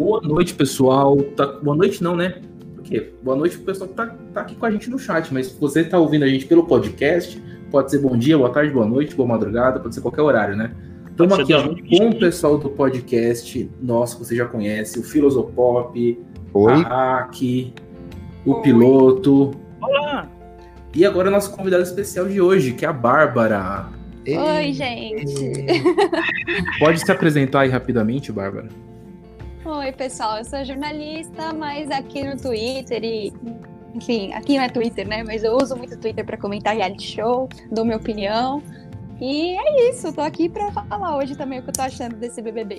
Boa noite, pessoal. Tá... Boa noite, não, né? Porque boa noite pro pessoal que tá, tá aqui com a gente no chat, mas se você tá ouvindo a gente pelo podcast, pode ser bom dia, boa tarde, boa noite, boa madrugada, pode ser qualquer horário, né? Estamos aqui ó, com o pessoal do podcast nosso, que você já conhece, o Filosopop, Oi. a Aki, o Oi. Piloto. Olá! E agora nosso convidado especial de hoje, que é a Bárbara. Oi, gente! Pode se apresentar aí rapidamente, Bárbara? Oi, pessoal, eu sou jornalista, mas aqui no Twitter e. Enfim, aqui não é Twitter, né? Mas eu uso muito Twitter para comentar reality show, dou minha opinião. E é isso, tô aqui para falar hoje também o que eu tô achando desse BBB.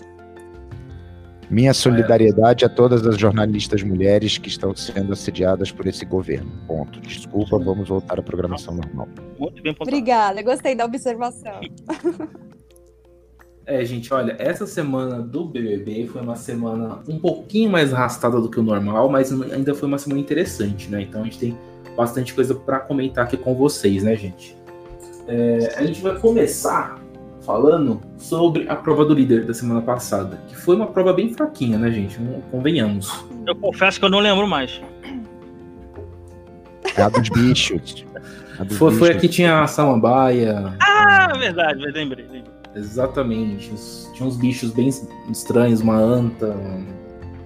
Minha solidariedade a todas as jornalistas mulheres que estão sendo assediadas por esse governo. Ponto. Desculpa, vamos voltar à programação normal. Muito bem Obrigada, gostei da observação. É, gente, olha, essa semana do BBB foi uma semana um pouquinho mais arrastada do que o normal, mas ainda foi uma semana interessante, né? Então a gente tem bastante coisa para comentar aqui com vocês, né, gente? É, a gente vai começar falando sobre a prova do líder da semana passada, que foi uma prova bem fraquinha, né, gente? Convenhamos. Eu confesso que eu não lembro mais. A dos bichos. A dos foi, bichos. foi a que tinha a samambaia. Ah, verdade, lembrei. lembrei. Exatamente. Tinha uns bichos bem estranhos, uma anta.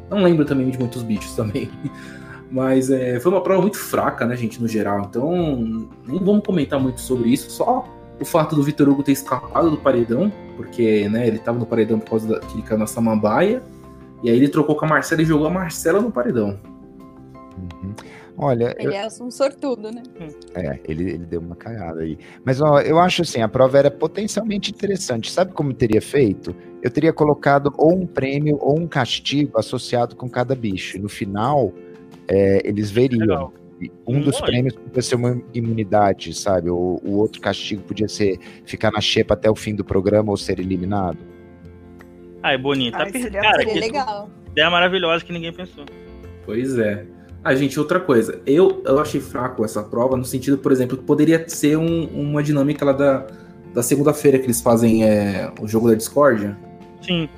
Não lembro também de muitos bichos também. Mas é, foi uma prova muito fraca, né, gente, no geral. Então, nem vamos comentar muito sobre isso. Só o fato do Vitor Hugo ter escapado do paredão, porque né, ele estava no paredão por causa da, que ele caiu na samambaia. E aí ele trocou com a Marcela e jogou a Marcela no paredão. Uhum. Olha. Ele eu... é um sortudo, né? É, ele, ele deu uma cagada aí. Mas ó, eu acho assim, a prova era potencialmente interessante. Sabe como teria feito? Eu teria colocado ou um prêmio ou um castigo associado com cada bicho. E no final, é, eles veriam. Legal. Um dos prêmios podia ser uma imunidade, sabe? O, o outro castigo podia ser ficar na xepa até o fim do programa ou ser eliminado. Ah, é bonito. Ah, tá seria, cara, seria legal. Ideia maravilhosa que ninguém pensou. Pois é. Ah, gente, outra coisa. Eu, eu achei fraco essa prova, no sentido, por exemplo, que poderia ser um, uma dinâmica lá da, da segunda-feira que eles fazem é, o jogo da discórdia. Sim.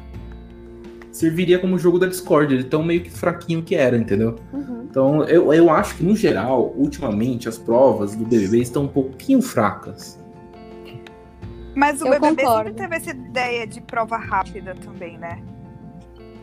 Serviria como jogo da discórdia, de tão meio que fraquinho que era, entendeu? Uhum. Então, eu, eu acho que, no geral, ultimamente, as provas do BBB estão um pouquinho fracas. Mas o eu BBB concordo. sempre teve essa ideia de prova rápida também, né?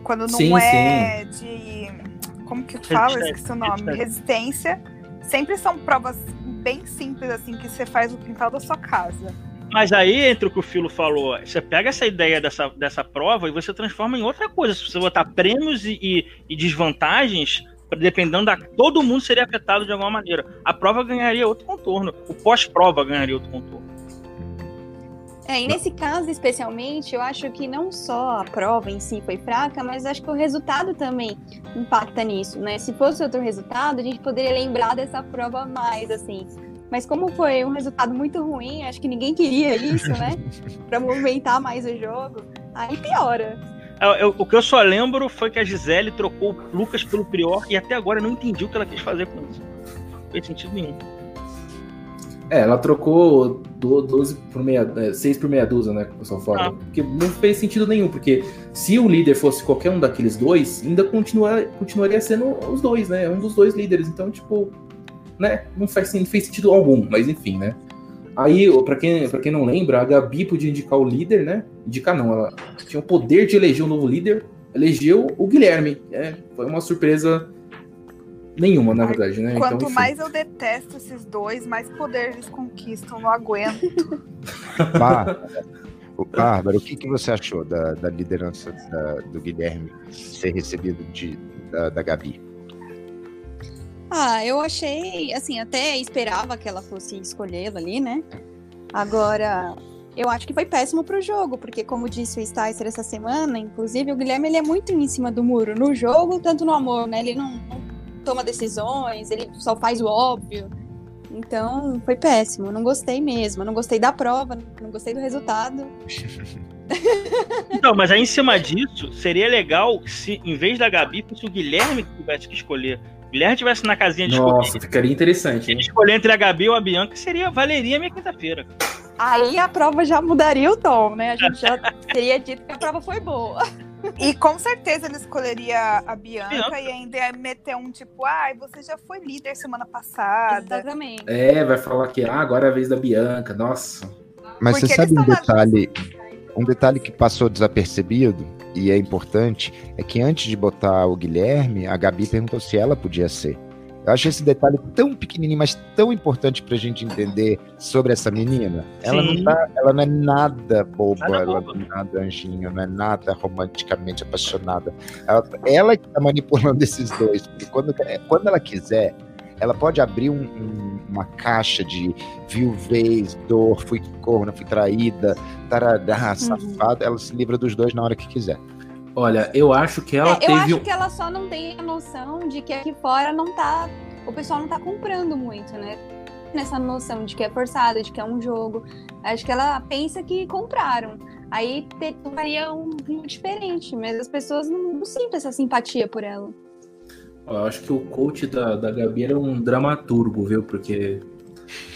Quando não sim, é sim. de como que fala? Esqueci o nome. Resistência. Sempre são provas bem simples, assim, que você faz no quintal da sua casa. Mas aí, entre o que o Filo falou, você pega essa ideia dessa, dessa prova e você transforma em outra coisa. Se você botar prêmios e, e, e desvantagens, dependendo da. Todo mundo seria afetado de alguma maneira. A prova ganharia outro contorno. O pós-prova ganharia outro contorno. É, e nesse caso especialmente, eu acho que não só a prova em si foi fraca, mas acho que o resultado também impacta nisso, né? Se fosse outro resultado, a gente poderia lembrar dessa prova mais, assim. Mas como foi um resultado muito ruim, acho que ninguém queria isso, né? pra movimentar mais o jogo, aí piora. Eu, é, eu, o que eu só lembro foi que a Gisele trocou o Lucas pelo Prior e até agora eu não entendi o que ela quis fazer com isso. Não fez sentido nenhum. É, ela trocou 12 por meia, 6 é, por meia dúzia, né? Que o pessoal fala. Ah. Porque não fez sentido nenhum, porque se o líder fosse qualquer um daqueles dois, ainda continua, continuaria sendo os dois, né? Um dos dois líderes. Então, tipo, né? Não faz, não fez sentido algum, mas enfim, né? Aí, para quem, pra quem não lembra, a Gabi podia indicar o líder, né? Indicar não, ela tinha o poder de eleger um novo líder, elegeu o Guilherme. É, foi uma surpresa Nenhuma, na verdade, né? Quanto então, mais eu detesto esses dois, mais poder eles conquistam, não aguento. Bárbara, o que, que você achou da, da liderança da, do Guilherme ser recebido de, da, da Gabi? Ah, eu achei, assim, até esperava que ela fosse escolhê-lo ali, né? Agora, eu acho que foi péssimo pro jogo, porque como disse o Sticer essa semana, inclusive o Guilherme ele é muito em cima do muro no jogo, tanto no amor, né? Ele não, não toma decisões, ele só faz o óbvio. Então, foi péssimo. Não gostei mesmo. Não gostei da prova, não gostei do resultado. Então, mas aí em cima disso, seria legal se, em vez da Gabi, fosse o Guilherme que tivesse que escolher. O Guilherme tivesse na casinha de Nossa, escolher. ficaria interessante. Ele escolher entre a Gabi ou a Bianca, seria, valeria a minha quinta-feira. Aí a prova já mudaria o tom, né? A gente já teria dito que a prova foi boa. E com certeza ele escolheria a Bianca, Bianca. e ainda ia meter um tipo, ai, ah, você já foi líder semana passada. Exatamente. É, vai falar que ah, agora é a vez da Bianca, nossa. Mas Porque você sabe um detalhe, um detalhe que passou desapercebido e é importante, é que antes de botar o Guilherme, a Gabi perguntou se ela podia ser. Eu acho esse detalhe tão pequenininho, mas tão importante pra gente entender sobre essa menina. Ela não, tá, ela não é nada boba, nada ela boba. não é nada anjinho, não é nada romanticamente apaixonada. Ela, ela que tá manipulando esses dois, porque quando, quando ela quiser, ela pode abrir um, um, uma caixa de viuvez, dor, fui corna, fui traída, taradá, uhum. safada, ela se livra dos dois na hora que quiser. Olha, eu acho que ela é, teve. Eu acho que ela só não tem a noção de que aqui fora não tá. O pessoal não tá comprando muito, né? Nessa noção de que é forçado, de que é um jogo. Acho que ela pensa que compraram. Aí teria um rumo diferente, mas as pessoas não, não sentem essa simpatia por ela. Eu acho que o coach da, da Gabi era um dramaturgo, viu? Porque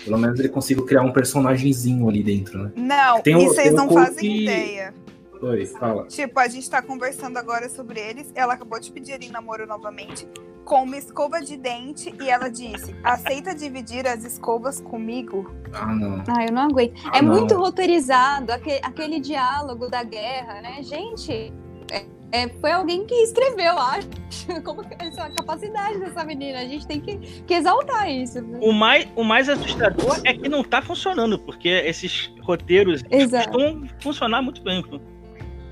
pelo menos ele conseguiu criar um personagemzinho ali dentro, né? Não, tem e vocês não fazem ideia. Oi, fala. Tipo, a gente tá conversando agora sobre eles. Ela acabou de pedir em namoro novamente com uma escova de dente e ela disse: aceita dividir as escovas comigo? Ah, não. Ah, eu não aguento. Ah, é não. muito roteirizado aquele, aquele, diálogo da guerra, né? Gente, é, é, foi alguém que escreveu, acho. Como que é a capacidade dessa menina? A gente tem que, que exaltar isso. Né? O, mais, o mais assustador é que não tá funcionando, porque esses roteiros estão funcionar muito bem.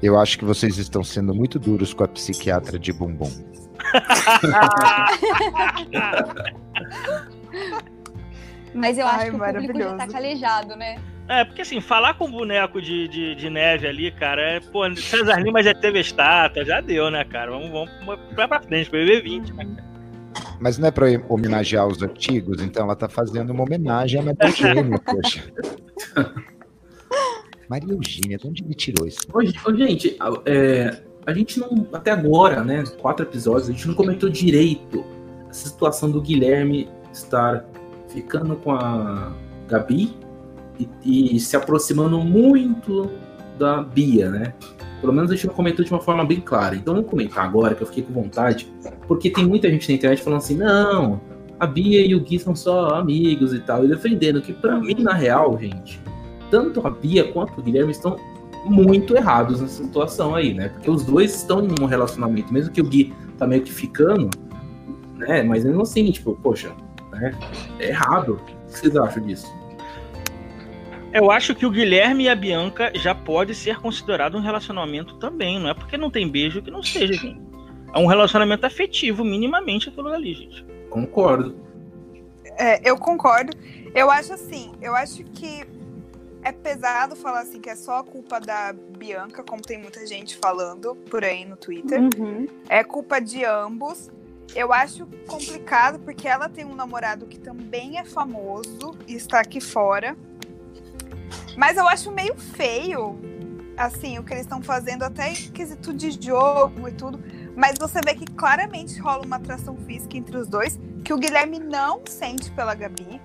Eu acho que vocês estão sendo muito duros com a psiquiatra de bumbum. Mas eu acho Ai, que o público já tá calejado, né? É, porque assim, falar com boneco de, de, de, neve ali, cara, é, pô, César Lima já teve estátua, já deu, né, cara? Vamos, vamos pra, pra frente, pra BB20, né, Mas não é pra homenagear os antigos, então ela tá fazendo uma homenagem a Metal Gêmeo, poxa. Maria Eugênia, de onde ele tirou isso? Gente, é, a gente não, até agora, né, quatro episódios, a gente não comentou direito essa situação do Guilherme estar ficando com a Gabi e, e se aproximando muito da Bia, né? Pelo menos a gente não comentou de uma forma bem clara. Então vamos comentar agora, que eu fiquei com vontade, porque tem muita gente na internet falando assim, não, a Bia e o Gui são só amigos e tal, e defendendo que para mim, na real, gente, tanto a Bia quanto o Guilherme estão muito errados nessa situação aí, né? Porque os dois estão em um relacionamento, mesmo que o Gui tá meio que ficando, né? Mas mesmo assim, tipo, poxa, né? É errado. O que vocês acham disso? Eu acho que o Guilherme e a Bianca já pode ser considerado um relacionamento também. Não é porque não tem beijo que não seja, gente. É um relacionamento afetivo, minimamente, aquilo ali, gente. Concordo. É, eu concordo. Eu acho assim, eu acho que é pesado falar assim que é só a culpa da Bianca, como tem muita gente falando por aí no Twitter. Uhum. É culpa de ambos. Eu acho complicado porque ela tem um namorado que também é famoso e está aqui fora. Mas eu acho meio feio, assim, o que eles estão fazendo, até em quesito de jogo e tudo. Mas você vê que claramente rola uma atração física entre os dois, que o Guilherme não sente pela Gabi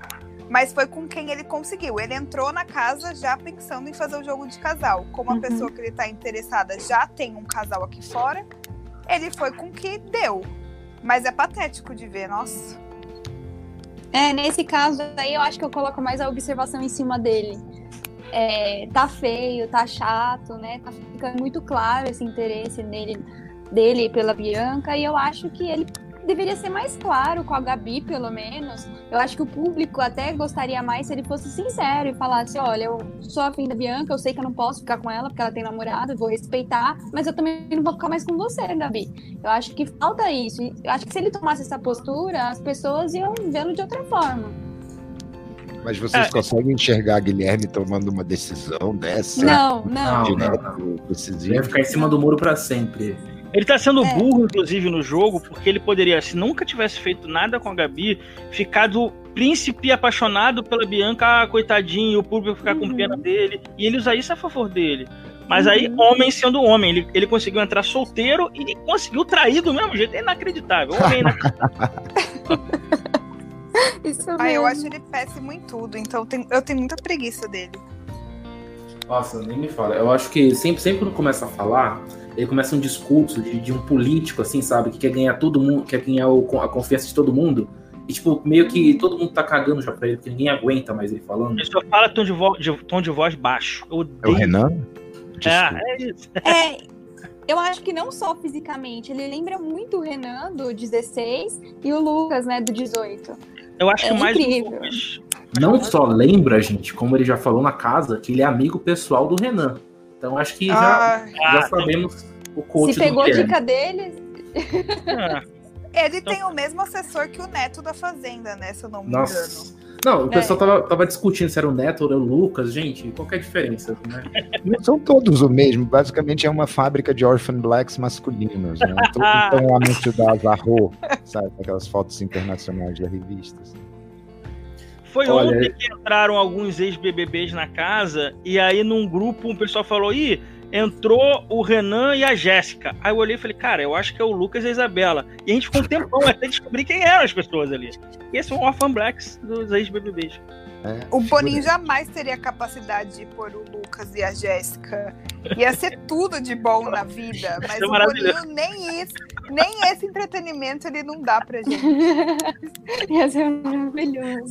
mas foi com quem ele conseguiu. Ele entrou na casa já pensando em fazer o jogo de casal. Como a uhum. pessoa que ele está interessada já tem um casal aqui fora, ele foi com que deu. Mas é patético de ver, nossa. É, nesse caso aí eu acho que eu coloco mais a observação em cima dele. É, tá feio, tá chato, né? Tá ficando muito claro esse interesse nele, dele pela Bianca, e eu acho que ele deveria ser mais claro com a Gabi, pelo menos. Eu acho que o público até gostaria mais se ele fosse sincero e falasse: olha, eu sou afim da Bianca, eu sei que eu não posso ficar com ela porque ela tem namorado, vou respeitar, mas eu também não vou ficar mais com você, Gabi. Eu acho que falta isso. Eu acho que se ele tomasse essa postura, as pessoas iam vê-lo de outra forma. Mas vocês é. conseguem enxergar Guilherme tomando uma decisão dessa? Não, não. Não, não. Vai ficar em cima do muro para sempre. Ele tá sendo é. burro, inclusive, no jogo, porque ele poderia, se nunca tivesse feito nada com a Gabi, ficado príncipe apaixonado pela Bianca, ah, coitadinho, o público ficar uhum. com pena dele, e ele usar isso a favor dele. Mas uhum. aí, homem sendo homem, ele, ele conseguiu entrar solteiro e conseguiu trair do mesmo jeito. É inacreditável. Homem é inacreditável. isso mesmo. Ah, eu acho ele péssimo em tudo, então eu tenho muita preguiça dele. Nossa, nem me fala. Eu acho que sempre, sempre quando começa a falar, ele começa um discurso de, de um político, assim, sabe? Que quer ganhar todo mundo, quer ganhar o, a confiança de todo mundo. E, tipo, meio que todo mundo tá cagando já pra ele, porque ninguém aguenta mais ele falando. Ele só fala tom de, vo de, tom de voz baixo. Eu odeio. É o Renan? É, é isso. É, eu acho que não só fisicamente, ele lembra muito o Renan do 16 e o Lucas, né, do 18. Eu acho é que mais incrível. Não só lembra, gente, como ele já falou na casa, que ele é amigo pessoal do Renan. Então acho que já, ah, já ah, sabemos o coach Se pegou dica dele. Ah. Ele então... tem o mesmo assessor que o Neto da Fazenda, né? Se eu não me Nossa. engano. Não, o pessoal é. tava, tava discutindo se era o Neto ou era o Lucas, gente, qual é a diferença, né? Não são todos o mesmo, basicamente é uma fábrica de orphan blacks masculinos, né? Então o anúncio da Azarro, sabe, aquelas fotos internacionais de revistas. Foi Olha, ontem que entraram alguns ex-BBBs na casa e aí num grupo um pessoal falou: ih, entrou o Renan e a Jéssica. Aí eu olhei e falei, cara, eu acho que é o Lucas e a Isabela. E a gente ficou um tempão até descobrir quem eram as pessoas ali. E esse é um Orphan Blacks dos ex-BBBs. É, o Boninho jamais teria capacidade de pôr o Lucas e a Jéssica. Ia ser tudo de bom na vida, mas é o Boninho nem isso, nem esse entretenimento ele não dá pra gente. Ia ser maravilhoso.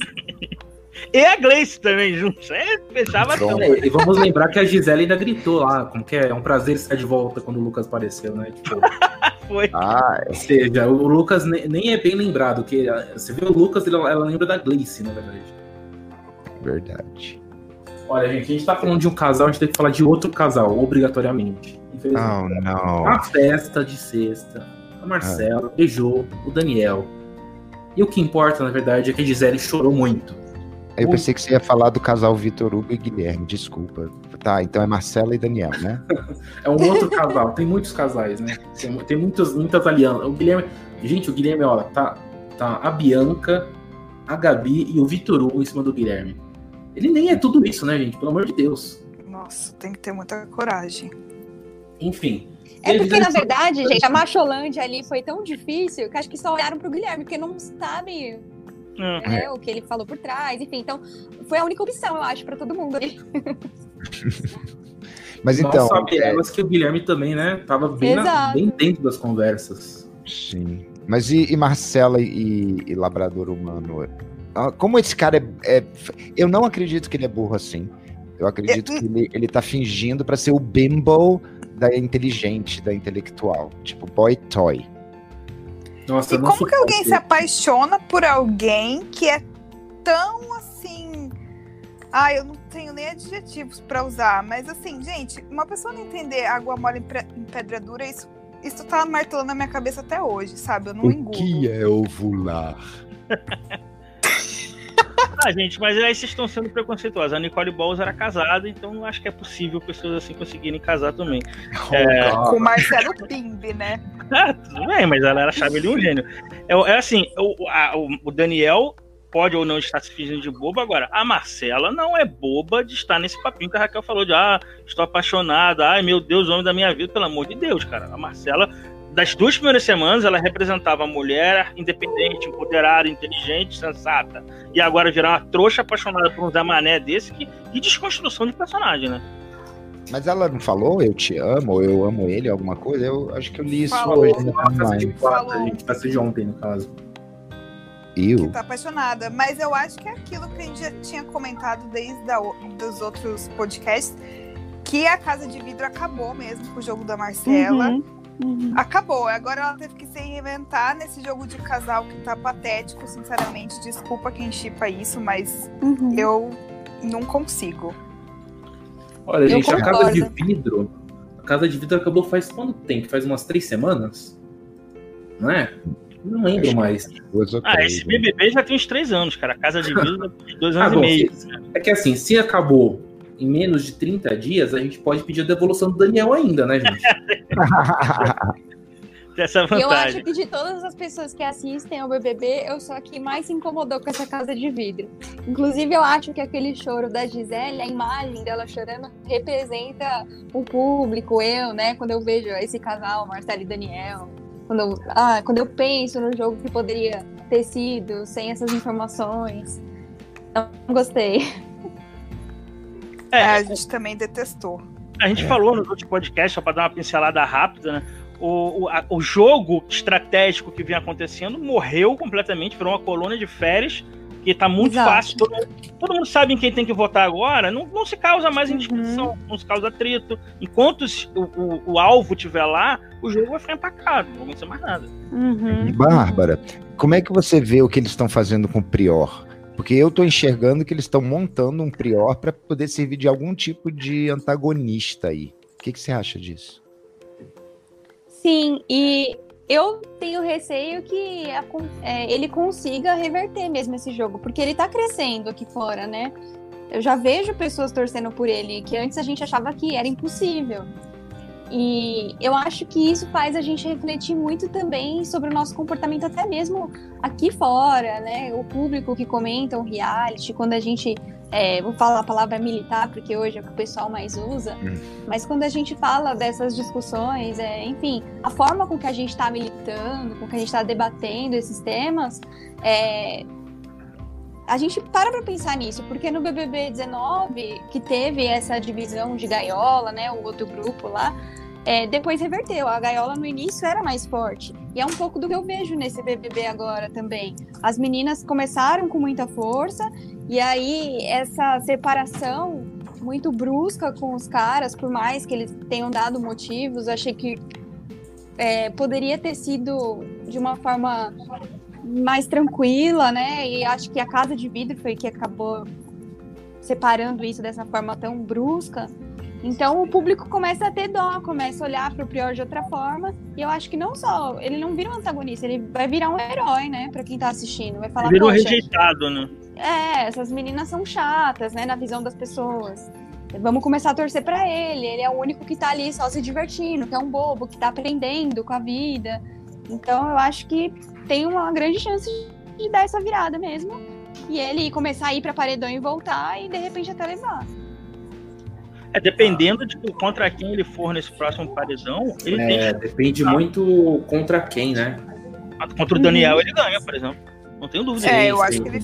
E a Gleice também juntos. É, fechava tudo. E vamos lembrar que a Gisele ainda gritou lá, como que é? É um prazer estar de volta quando o Lucas apareceu, né? Tipo, Foi. Ah, ou seja, o Lucas nem é bem lembrado, que você vê o Lucas, ela, ela lembra da Gleice, na verdade. Verdade. Olha, gente, a gente tá falando de um casal, a gente tem que falar de outro casal, obrigatoriamente. Oh, não. A festa de sexta, a Marcela ah. beijou o Daniel. E o que importa, na verdade, é que a Gisele chorou muito. Eu pensei que você ia falar do casal Vitor Hugo e Guilherme, desculpa. Tá, então é Marcela e Daniel, né? é um outro casal, tem muitos casais, né? Tem, tem muitas, muitas alianças. O Guilherme, gente, o Guilherme, olha, tá, tá a Bianca, a Gabi e o Vitor Hugo em cima do Guilherme. Ele nem é tudo isso, né, gente? Pelo amor de Deus. Nossa, tem que ter muita coragem. Enfim. É porque, na verdade, gente, a Macholândia ali foi tão difícil que acho que só olharam pro Guilherme, porque não sabe é. o que ele falou por trás, enfim. Então, foi a única opção, eu acho, para todo mundo ali. Mas então. Nós sabemos é... que o Guilherme também, né? Tava bem, na, bem dentro das conversas. Sim. Mas e, e Marcela e, e, Labrador Humano? Ah, como esse cara é, é, Eu não acredito que ele é burro assim. Eu acredito que ele, ele tá fingindo para ser o bimbo da inteligente, da intelectual. Tipo, boy toy. Nossa, e como que alguém se apaixona por alguém que é tão assim. Ah, eu não tenho nem adjetivos para usar, mas assim, gente, uma pessoa não entender água mole em, pedra dura, isso, isso tá martelando na minha cabeça até hoje, sabe? Eu não o engulo. O que é ovular? ah, gente, mas aí vocês estão sendo preconceituosos. A Nicole Balls era casada, então não acho que é possível pessoas assim conseguirem casar também. Oh, é... Com o Marcelo Pimbe, né? Ah, tudo bem, mas ela era chave de um gênio. É, é assim, o, a, o Daniel pode ou não estar se fingindo de boba. Agora, a Marcela não é boba de estar nesse papinho que a Raquel falou de ah, estou apaixonada, ai meu Deus, homem da minha vida, pelo amor de Deus, cara. A Marcela, das duas primeiras semanas, ela representava a mulher independente, empoderada, inteligente, sensata. E agora virar uma trouxa apaixonada por um Zé Mané desse, que, que desconstrução de personagem, né? Mas ela não falou eu te amo, ou eu amo ele, alguma coisa? Eu acho que eu li isso falou, hoje na timeline. A gente de ontem, no caso. Eu? Que tá apaixonada. Mas eu acho que é aquilo que a gente já tinha comentado desde a, dos outros podcasts, que a Casa de Vidro acabou mesmo com o jogo da Marcela. Uhum, uhum. Acabou. Agora ela teve que se reinventar nesse jogo de casal que tá patético, sinceramente. Desculpa quem chipa isso, mas uhum. eu não consigo. Olha, eu gente, concordo. a casa de vidro. A casa de vidro acabou faz quanto tempo? Faz umas três semanas? Não é? Não lembro mais. Ah, esse BBB já tem uns três anos, cara. A casa de vidro tem dois anos ah, bom, e meio. É que assim, se acabou em menos de 30 dias, a gente pode pedir a devolução do Daniel ainda, né, gente? essa vantagem. Eu acho que de todas as pessoas que assistem ao BBB, eu sou a que mais se incomodou com essa casa de vidro. Inclusive, eu acho que aquele choro da Gisele, a imagem dela chorando, representa o público, eu, né? Quando eu vejo esse casal, Marcelo e Daniel. Quando eu, ah, quando eu penso no jogo que poderia ter sido sem essas informações. Não gostei. É, a gente também detestou. A gente falou no outro podcast, só para dar uma pincelada rápida, né? O, o, a, o jogo estratégico que vinha acontecendo morreu completamente, virou uma colônia de férias que tá muito Exato. fácil. Todo mundo, todo mundo, sabe em quem tem que votar agora. Não, não se causa mais indisposição, uhum. não se causa atrito. Enquanto o, o, o, alvo estiver lá, o jogo vai ficar empacado, não vai acontecer mais nada. Uhum. Bárbara, como é que você vê o que eles estão fazendo com o Prior? Porque eu estou enxergando que eles estão montando um Prior para poder servir de algum tipo de antagonista aí. O que, que você acha disso? Sim, e eu tenho receio que a, é, ele consiga reverter mesmo esse jogo, porque ele tá crescendo aqui fora, né? Eu já vejo pessoas torcendo por ele, que antes a gente achava que era impossível. E eu acho que isso faz a gente refletir muito também sobre o nosso comportamento, até mesmo aqui fora, né? O público que comenta o reality, quando a gente é, vou falar a palavra militar, porque hoje é o que o pessoal mais usa, hum. mas quando a gente fala dessas discussões, é, enfim, a forma com que a gente está militando, com que a gente está debatendo esses temas, é, a gente para para pensar nisso, porque no BBB 19, que teve essa divisão de gaiola, né, o outro grupo lá, é, depois reverteu. A gaiola no início era mais forte. E é um pouco do que eu vejo nesse BBB agora também. As meninas começaram com muita força, e aí essa separação muito brusca com os caras, por mais que eles tenham dado motivos, achei que é, poderia ter sido de uma forma mais tranquila, né? E acho que a Casa de Vidro foi que acabou separando isso dessa forma tão brusca. Então o público começa a ter dó, começa a olhar para o Prior de outra forma. E eu acho que não só, ele não vira um antagonista, ele vai virar um herói, né, para quem tá assistindo. Vai falar, Virou rejeitado, né? É, essas meninas são chatas, né, na visão das pessoas. Vamos começar a torcer para ele. Ele é o único que tá ali só se divertindo, que é um bobo, que tá aprendendo com a vida. Então eu acho que tem uma grande chance de dar essa virada mesmo. E ele começar a ir para paredão e voltar e de repente até levar. É, dependendo de contra quem ele for nesse próximo paredão, ele é, tem... depende muito contra quem, né? Contra o Daniel uhum. ele ganha, por exemplo. Não tenho dúvida. É, eu acho que ele.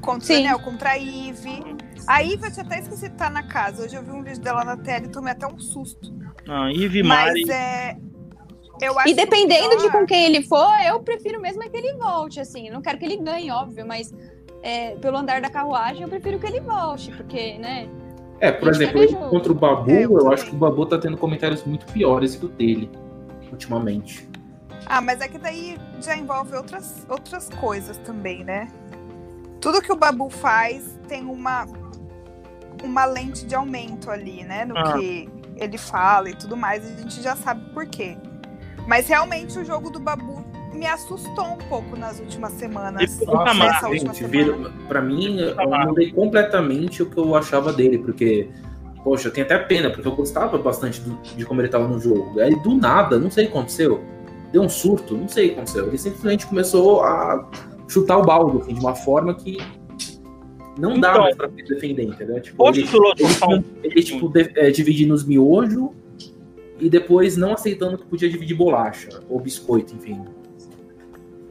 Contra o Daniel, contra a Ive. A Ive eu tinha até esqueci de estar na casa. Hoje eu vi um vídeo dela na tela e tomei até um susto. Ah, Ive Mas é. e dependendo de com quem ele for, eu prefiro mesmo é que ele volte, assim. Não quero que ele ganhe, óbvio, mas é, pelo andar da carruagem, eu prefiro que ele volte, porque, né? É, por exemplo, contra o Babu, é, eu, eu acho que o Babu tá tendo comentários muito piores do dele, ultimamente. Ah, mas é que daí já envolve outras, outras coisas também, né? Tudo que o Babu faz tem uma, uma lente de aumento ali, né? No ah. que ele fala e tudo mais, a gente já sabe por quê. Mas realmente o jogo do Babu me assustou um pouco nas últimas semanas. Nossa, última gente, semana. pra mim, eu mudei completamente o que eu achava dele, porque, poxa, eu tenho até pena, porque eu gostava bastante do, de como ele tava no jogo. Aí, do nada, não sei o que aconteceu, deu um surto, não sei o que aconteceu. Ele simplesmente começou a chutar o balde, assim, de uma forma que não dá então, mais pra se defender, entendeu? Tipo, ele, ele, ele, tipo, de, é, dividir nos miojos e depois não aceitando que podia dividir bolacha ou biscoito, enfim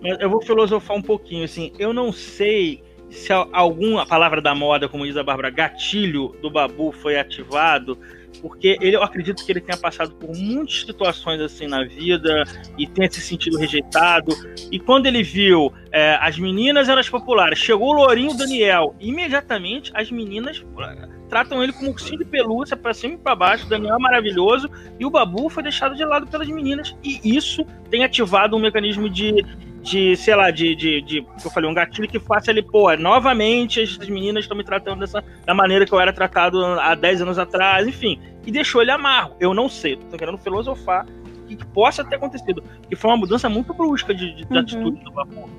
eu vou filosofar um pouquinho, assim, eu não sei se alguma palavra da moda, como diz a Bárbara, gatilho do Babu foi ativado, porque ele, eu acredito que ele tenha passado por muitas situações assim na vida e tenha se sentido rejeitado. E quando ele viu é, as meninas eram as populares, chegou o Lourinho Daniel, imediatamente as meninas é, tratam ele como ursinho de pelúcia para cima e para baixo. O Daniel é maravilhoso e o Babu foi deixado de lado pelas meninas. E isso tem ativado um mecanismo de de, sei lá, de, de, de eu falei, um gatilho que faça ele, pô, novamente as meninas estão me tratando dessa da maneira que eu era tratado há 10 anos atrás, enfim. E deixou ele amargo. Eu não sei, tô querendo filosofar que, que possa ter acontecido. Que foi uma mudança muito brusca de, de, de uhum. atitude do Babu.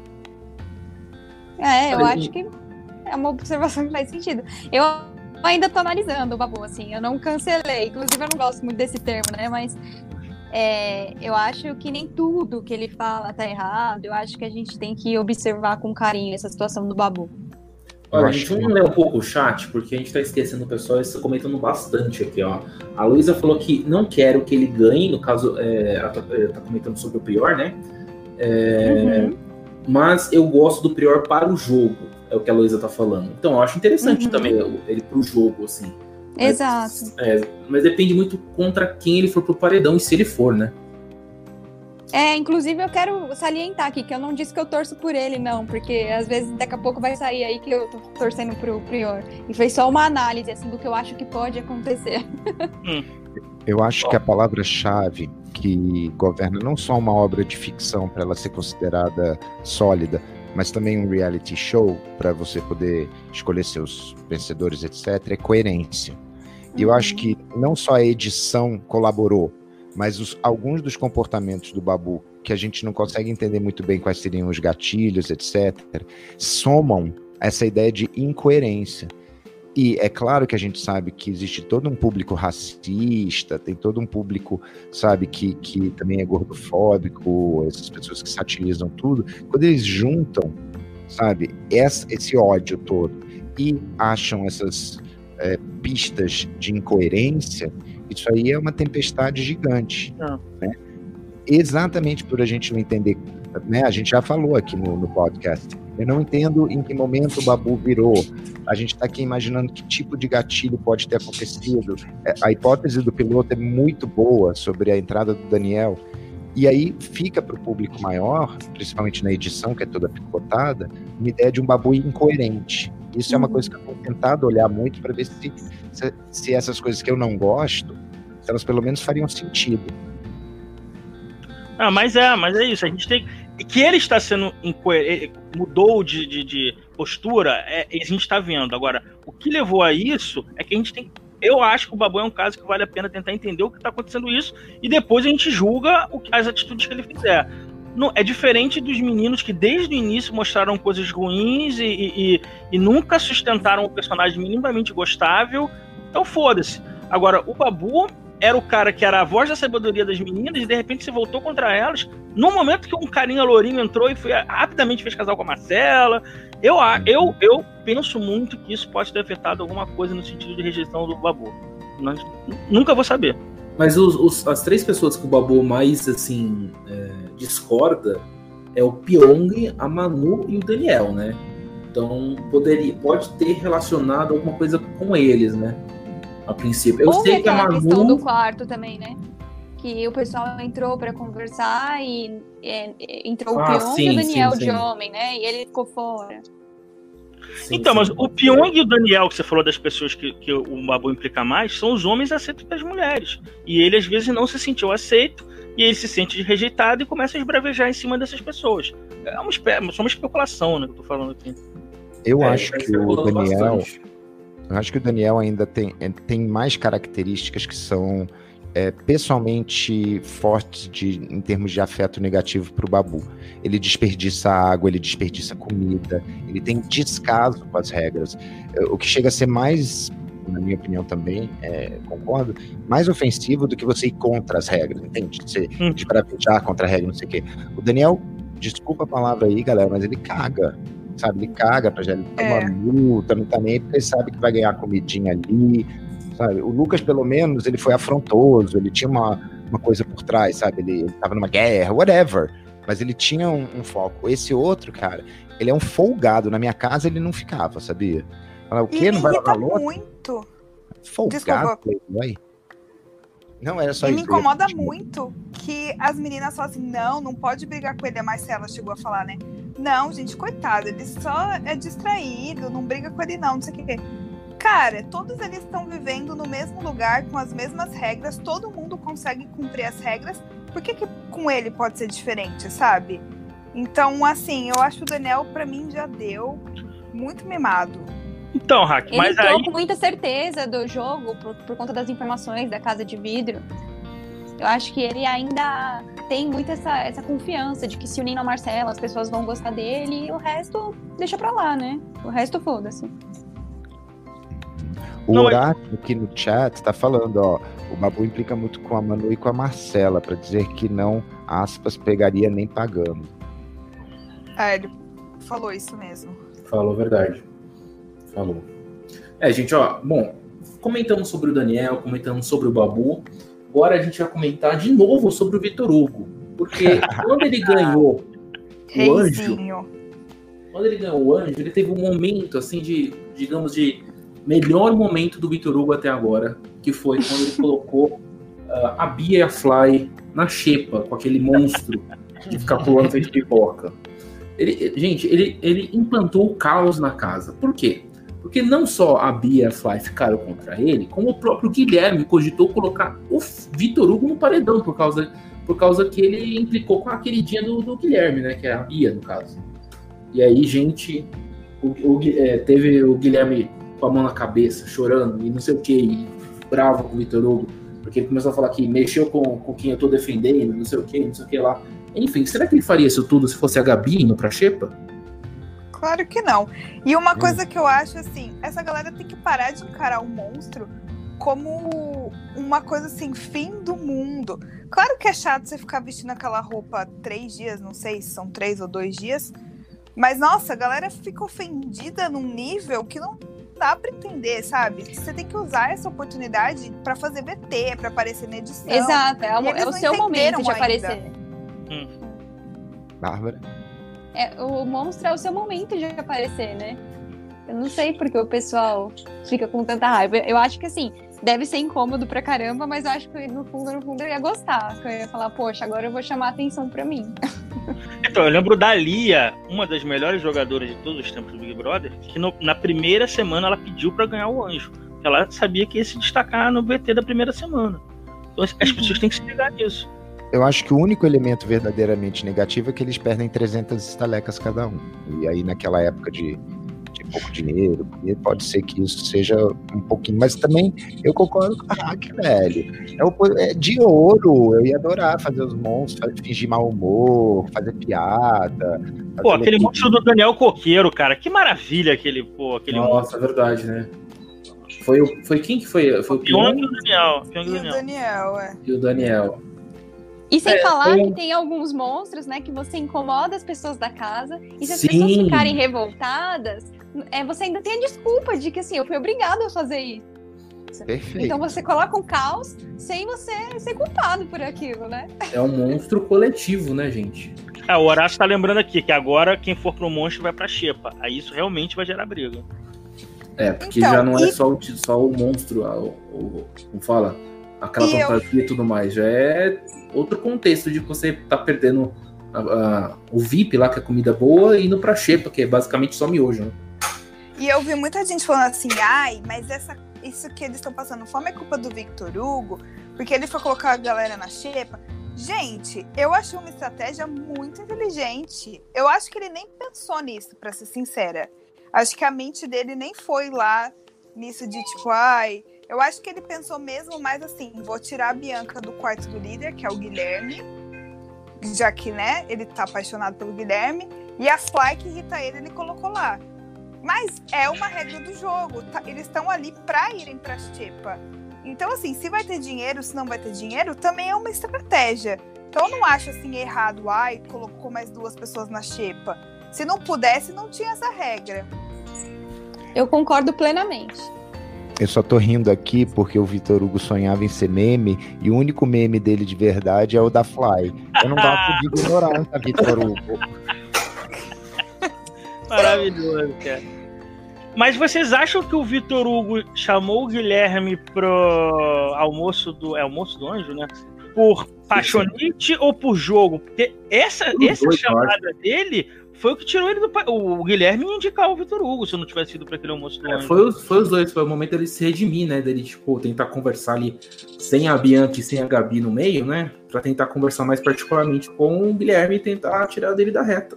É, eu acho que é uma observação que faz sentido. Eu ainda tô analisando o Babu, assim, eu não cancelei. Inclusive, eu não gosto muito desse termo, né? Mas é, eu acho que nem tudo que ele fala tá errado. Eu acho que a gente tem que observar com carinho essa situação do Babu. Olha, a gente vamos ler um pouco o chat, porque a gente tá esquecendo o pessoal está comentando bastante aqui, ó. A Luísa falou que não quero que ele ganhe, no caso, é, ela tá, é, tá comentando sobre o Prior, né? É, uhum. Mas eu gosto do Prior para o jogo, é o que a Luísa tá falando. Então, eu acho interessante uhum. também ele pro jogo, assim. Exato. Mas, é, mas depende muito contra quem ele for pro paredão e se ele for, né? É, inclusive eu quero salientar aqui que eu não disse que eu torço por ele, não, porque às vezes daqui a pouco vai sair aí que eu tô torcendo pro Prior. E foi só uma análise, assim, do que eu acho que pode acontecer. Hum. Eu acho que a palavra-chave que governa não só uma obra de ficção para ela ser considerada sólida, mas também um reality show para você poder escolher seus vencedores, etc., é coerência. E eu acho uhum. que não só a edição colaborou, mas os, alguns dos comportamentos do Babu, que a gente não consegue entender muito bem quais seriam os gatilhos, etc., somam essa ideia de incoerência. E é claro que a gente sabe que existe todo um público racista, tem todo um público, sabe, que, que também é gordofóbico, essas pessoas que satirizam tudo. Quando eles juntam, sabe, essa, esse ódio todo e acham essas é, pistas de incoerência, isso aí é uma tempestade gigante. Ah. Né? Exatamente por a gente não entender, né? A gente já falou aqui no, no podcast eu não entendo em que momento o Babu virou. A gente está aqui imaginando que tipo de gatilho pode ter acontecido. É, a hipótese do piloto é muito boa sobre a entrada do Daniel. E aí fica para o público maior, principalmente na edição, que é toda picotada, uma ideia de um Babu incoerente. Isso uhum. é uma coisa que eu tenho tentado olhar muito para ver se, se, se essas coisas que eu não gosto, elas pelo menos fariam sentido. Ah, mas é, mas é isso. A gente tem que ele está sendo incoerente, mudou de, de, de postura, é, a gente está vendo. Agora, o que levou a isso é que a gente tem. Eu acho que o Babu é um caso que vale a pena tentar entender o que está acontecendo isso e depois a gente julga o, as atitudes que ele fizer. Não, é diferente dos meninos que desde o início mostraram coisas ruins e, e, e nunca sustentaram o personagem minimamente gostável. Então foda-se. Agora, o Babu era o cara que era a voz da sabedoria das meninas e de repente se voltou contra elas no momento que um carinha lourinho entrou e foi rapidamente fez casal com a Marcela. Eu, eu, eu penso muito que isso pode ter afetado alguma coisa no sentido de rejeição do Babu. Mas nunca vou saber. Mas os, os, as três pessoas que o Babu mais assim é, discorda é o Pyong, a Manu e o Daniel, né? Então poderia, pode ter relacionado alguma coisa com eles, né? a princípio. Eu Houve sei que a Manu... questão do quarto também, né? Que o pessoal entrou para conversar e é, entrou ah, o Pyong e o Daniel sim, sim. de homem, né? E ele ficou fora. Sim, então, mas o Pyong e o Daniel, que você falou das pessoas que, que o Babu implica mais, são os homens aceitos das mulheres. E ele, às vezes, não se sentiu aceito, e ele se sente rejeitado e começa a esbravejar em cima dessas pessoas. É uma, só uma especulação, né, que eu tô falando aqui. Eu é, acho que o Daniel. Bastante. Eu acho que o Daniel ainda tem, é, tem mais características que são é, pessoalmente fortes de, em termos de afeto negativo para o Babu. Ele desperdiça água, ele desperdiça comida, ele tem descaso com as regras. É, o que chega a ser mais, na minha opinião também, é, concordo, mais ofensivo do que você ir contra as regras, entende? Você, hum. De bravejar contra a regra, não sei o quê. O Daniel, desculpa a palavra aí, galera, mas ele caga sabe? Ele caga pra já, ele toma é. multa, não tá nem porque ele sabe que vai ganhar comidinha ali, sabe? O Lucas, pelo menos, ele foi afrontoso, ele tinha uma, uma coisa por trás, sabe? Ele, ele tava numa guerra, whatever. Mas ele tinha um, um, foco. Esse outro, cara, ele é um folgado. Na minha casa ele não ficava, sabia? Fala, o quê? E não vai lavar muito. Folgado, Playboy. Não era só e isso. me incomoda muito que as meninas falam assim: não, não pode brigar com ele. A Marcela chegou a falar, né? Não, gente, coitado, ele só é distraído, não briga com ele, não, não sei o que. Cara, todos eles estão vivendo no mesmo lugar, com as mesmas regras, todo mundo consegue cumprir as regras. Por que, que com ele pode ser diferente, sabe? Então, assim, eu acho que o Daniel, para mim, já deu muito mimado. Então, Hack, ele mas aí... com muita certeza do jogo por, por conta das informações da casa de vidro. Eu acho que ele ainda tem muito essa, essa confiança de que se unindo a Marcela, as pessoas vão gostar dele e o resto deixa pra lá, né? O resto foda-se. O Não, Horácio aqui no chat tá falando, ó, o Babu implica muito com a Manu e com a Marcela, para dizer que não, aspas, pegaria nem pagando. É, ele falou isso mesmo. Falou verdade. Falou. É, gente, ó, bom, comentamos sobre o Daniel, comentamos sobre o Babu. Agora a gente vai comentar de novo sobre o Vitor Hugo. Porque quando ele ganhou o anjo. Quando ele ganhou o anjo, ele teve um momento assim de, digamos, de melhor momento do Vitor Hugo até agora, que foi quando ele colocou uh, a Bia e a Fly na xepa, com aquele monstro de ficar pulando feito pipoca. Ele, gente, ele, ele implantou o caos na casa. Por quê? Porque não só a Bia e a Fly ficaram contra ele, como o próprio Guilherme cogitou colocar o Vitor Hugo no paredão, por causa, por causa que ele implicou com a queridinha do, do Guilherme, né? Que é a Bia, no caso. E aí, gente, o, o, é, teve o Guilherme com a mão na cabeça, chorando, e não sei o que, bravo com o Vitor Hugo, porque ele começou a falar que mexeu com, com quem eu tô defendendo, não sei o que, não sei o que lá. Enfim, será que ele faria isso tudo se fosse a Gabi indo pra Xepa? Claro que não. E uma hum. coisa que eu acho assim, essa galera tem que parar de encarar o monstro como uma coisa assim, fim do mundo. Claro que é chato você ficar vestindo aquela roupa três dias, não sei se são três ou dois dias. Mas, nossa, a galera fica ofendida num nível que não dá para entender, sabe? Você tem que usar essa oportunidade para fazer VT, para aparecer na edição. Exato, é, o, é o seu momento de ainda. aparecer. Hum. Bárbara. É, o monstro é o seu momento de aparecer, né? Eu não sei porque o pessoal fica com tanta raiva. Eu acho que assim, deve ser incômodo pra caramba, mas eu acho que no fundo, no fundo eu ia gostar. Eu ia falar, poxa, agora eu vou chamar atenção pra mim. Então, eu lembro da Lia, uma das melhores jogadoras de todos os tempos do Big Brother, que no, na primeira semana ela pediu para ganhar o anjo. Ela sabia que ia se destacar no VT da primeira semana. Então as uhum. pessoas têm que se ligar nisso. Eu acho que o único elemento verdadeiramente negativo é que eles perdem 300 estalecas cada um. E aí, naquela época de pouco dinheiro, e pode ser que isso seja um pouquinho, mas também eu concordo com a Hack, velho. É, é de ouro, eu ia adorar fazer os monstros, fingir mau humor, fazer piada. Fazer pô, aquele monstro do Daniel Coqueiro, cara, que maravilha aquele, pô, aquele Nossa, monstro. é verdade, né? Foi, foi quem que foi? Foi o Pyong e o Daniel. Pyong e o Daniel, é. E o Daniel. E sem é, falar que tem alguns monstros, né, que você incomoda as pessoas da casa. E se as Sim. pessoas ficarem revoltadas, é, você ainda tem a desculpa de que assim, eu fui obrigado a fazer isso. Perfeito. Então você coloca um caos sem você ser culpado por aquilo, né? É um monstro coletivo, né, gente? É, o Horácio tá lembrando aqui que agora quem for pro monstro vai pra xepa. Aí isso realmente vai gerar briga. É, porque então, já não é e... é só o, só o monstro, o, o, como fala, aquela e fantasia eu... e tudo mais. Já é outro contexto de você tá perdendo a, a, o VIP lá, que é comida boa, e indo pra xepa, que é basicamente só miojo, né? E eu vi muita gente falando assim, ai, mas essa, isso que eles estão passando fome é culpa do Victor Hugo, porque ele foi colocar a galera na xepa. Gente, eu achei uma estratégia muito inteligente. Eu acho que ele nem pensou nisso, para ser sincera. Acho que a mente dele nem foi lá nisso de tipo, ai. Eu acho que ele pensou mesmo mais assim: vou tirar a Bianca do quarto do líder, que é o Guilherme, já que, né, ele tá apaixonado pelo Guilherme, e a Fly que irrita ele, ele colocou lá. Mas é uma regra do jogo. Tá? Eles estão ali para irem para Xepa. Então, assim, se vai ter dinheiro, se não vai ter dinheiro, também é uma estratégia. Então, eu não acho assim errado. Ai, colocou mais duas pessoas na Xepa. Se não pudesse, não tinha essa regra. Eu concordo plenamente. Eu só tô rindo aqui porque o Vitor Hugo sonhava em ser meme e o único meme dele de verdade é o da Fly. Eu não gosto de ignorar a Vitor Hugo. Maravilhoso, cara. Mas vocês acham que o Vitor Hugo chamou o Guilherme pro almoço do. É almoço do anjo, né? Por paixonite ou por jogo? Porque essa, essa dois, chamada dele foi o que tirou ele do. O Guilherme ia indicar o Vitor Hugo se não tivesse ido para aquele almoço do é. Foi os, foi os dois, foi o momento dele se redimir, né? Dele, tipo, tentar conversar ali sem a Bianca e sem a Gabi no meio, né? Pra tentar conversar mais particularmente com o Guilherme e tentar tirar dele da reta.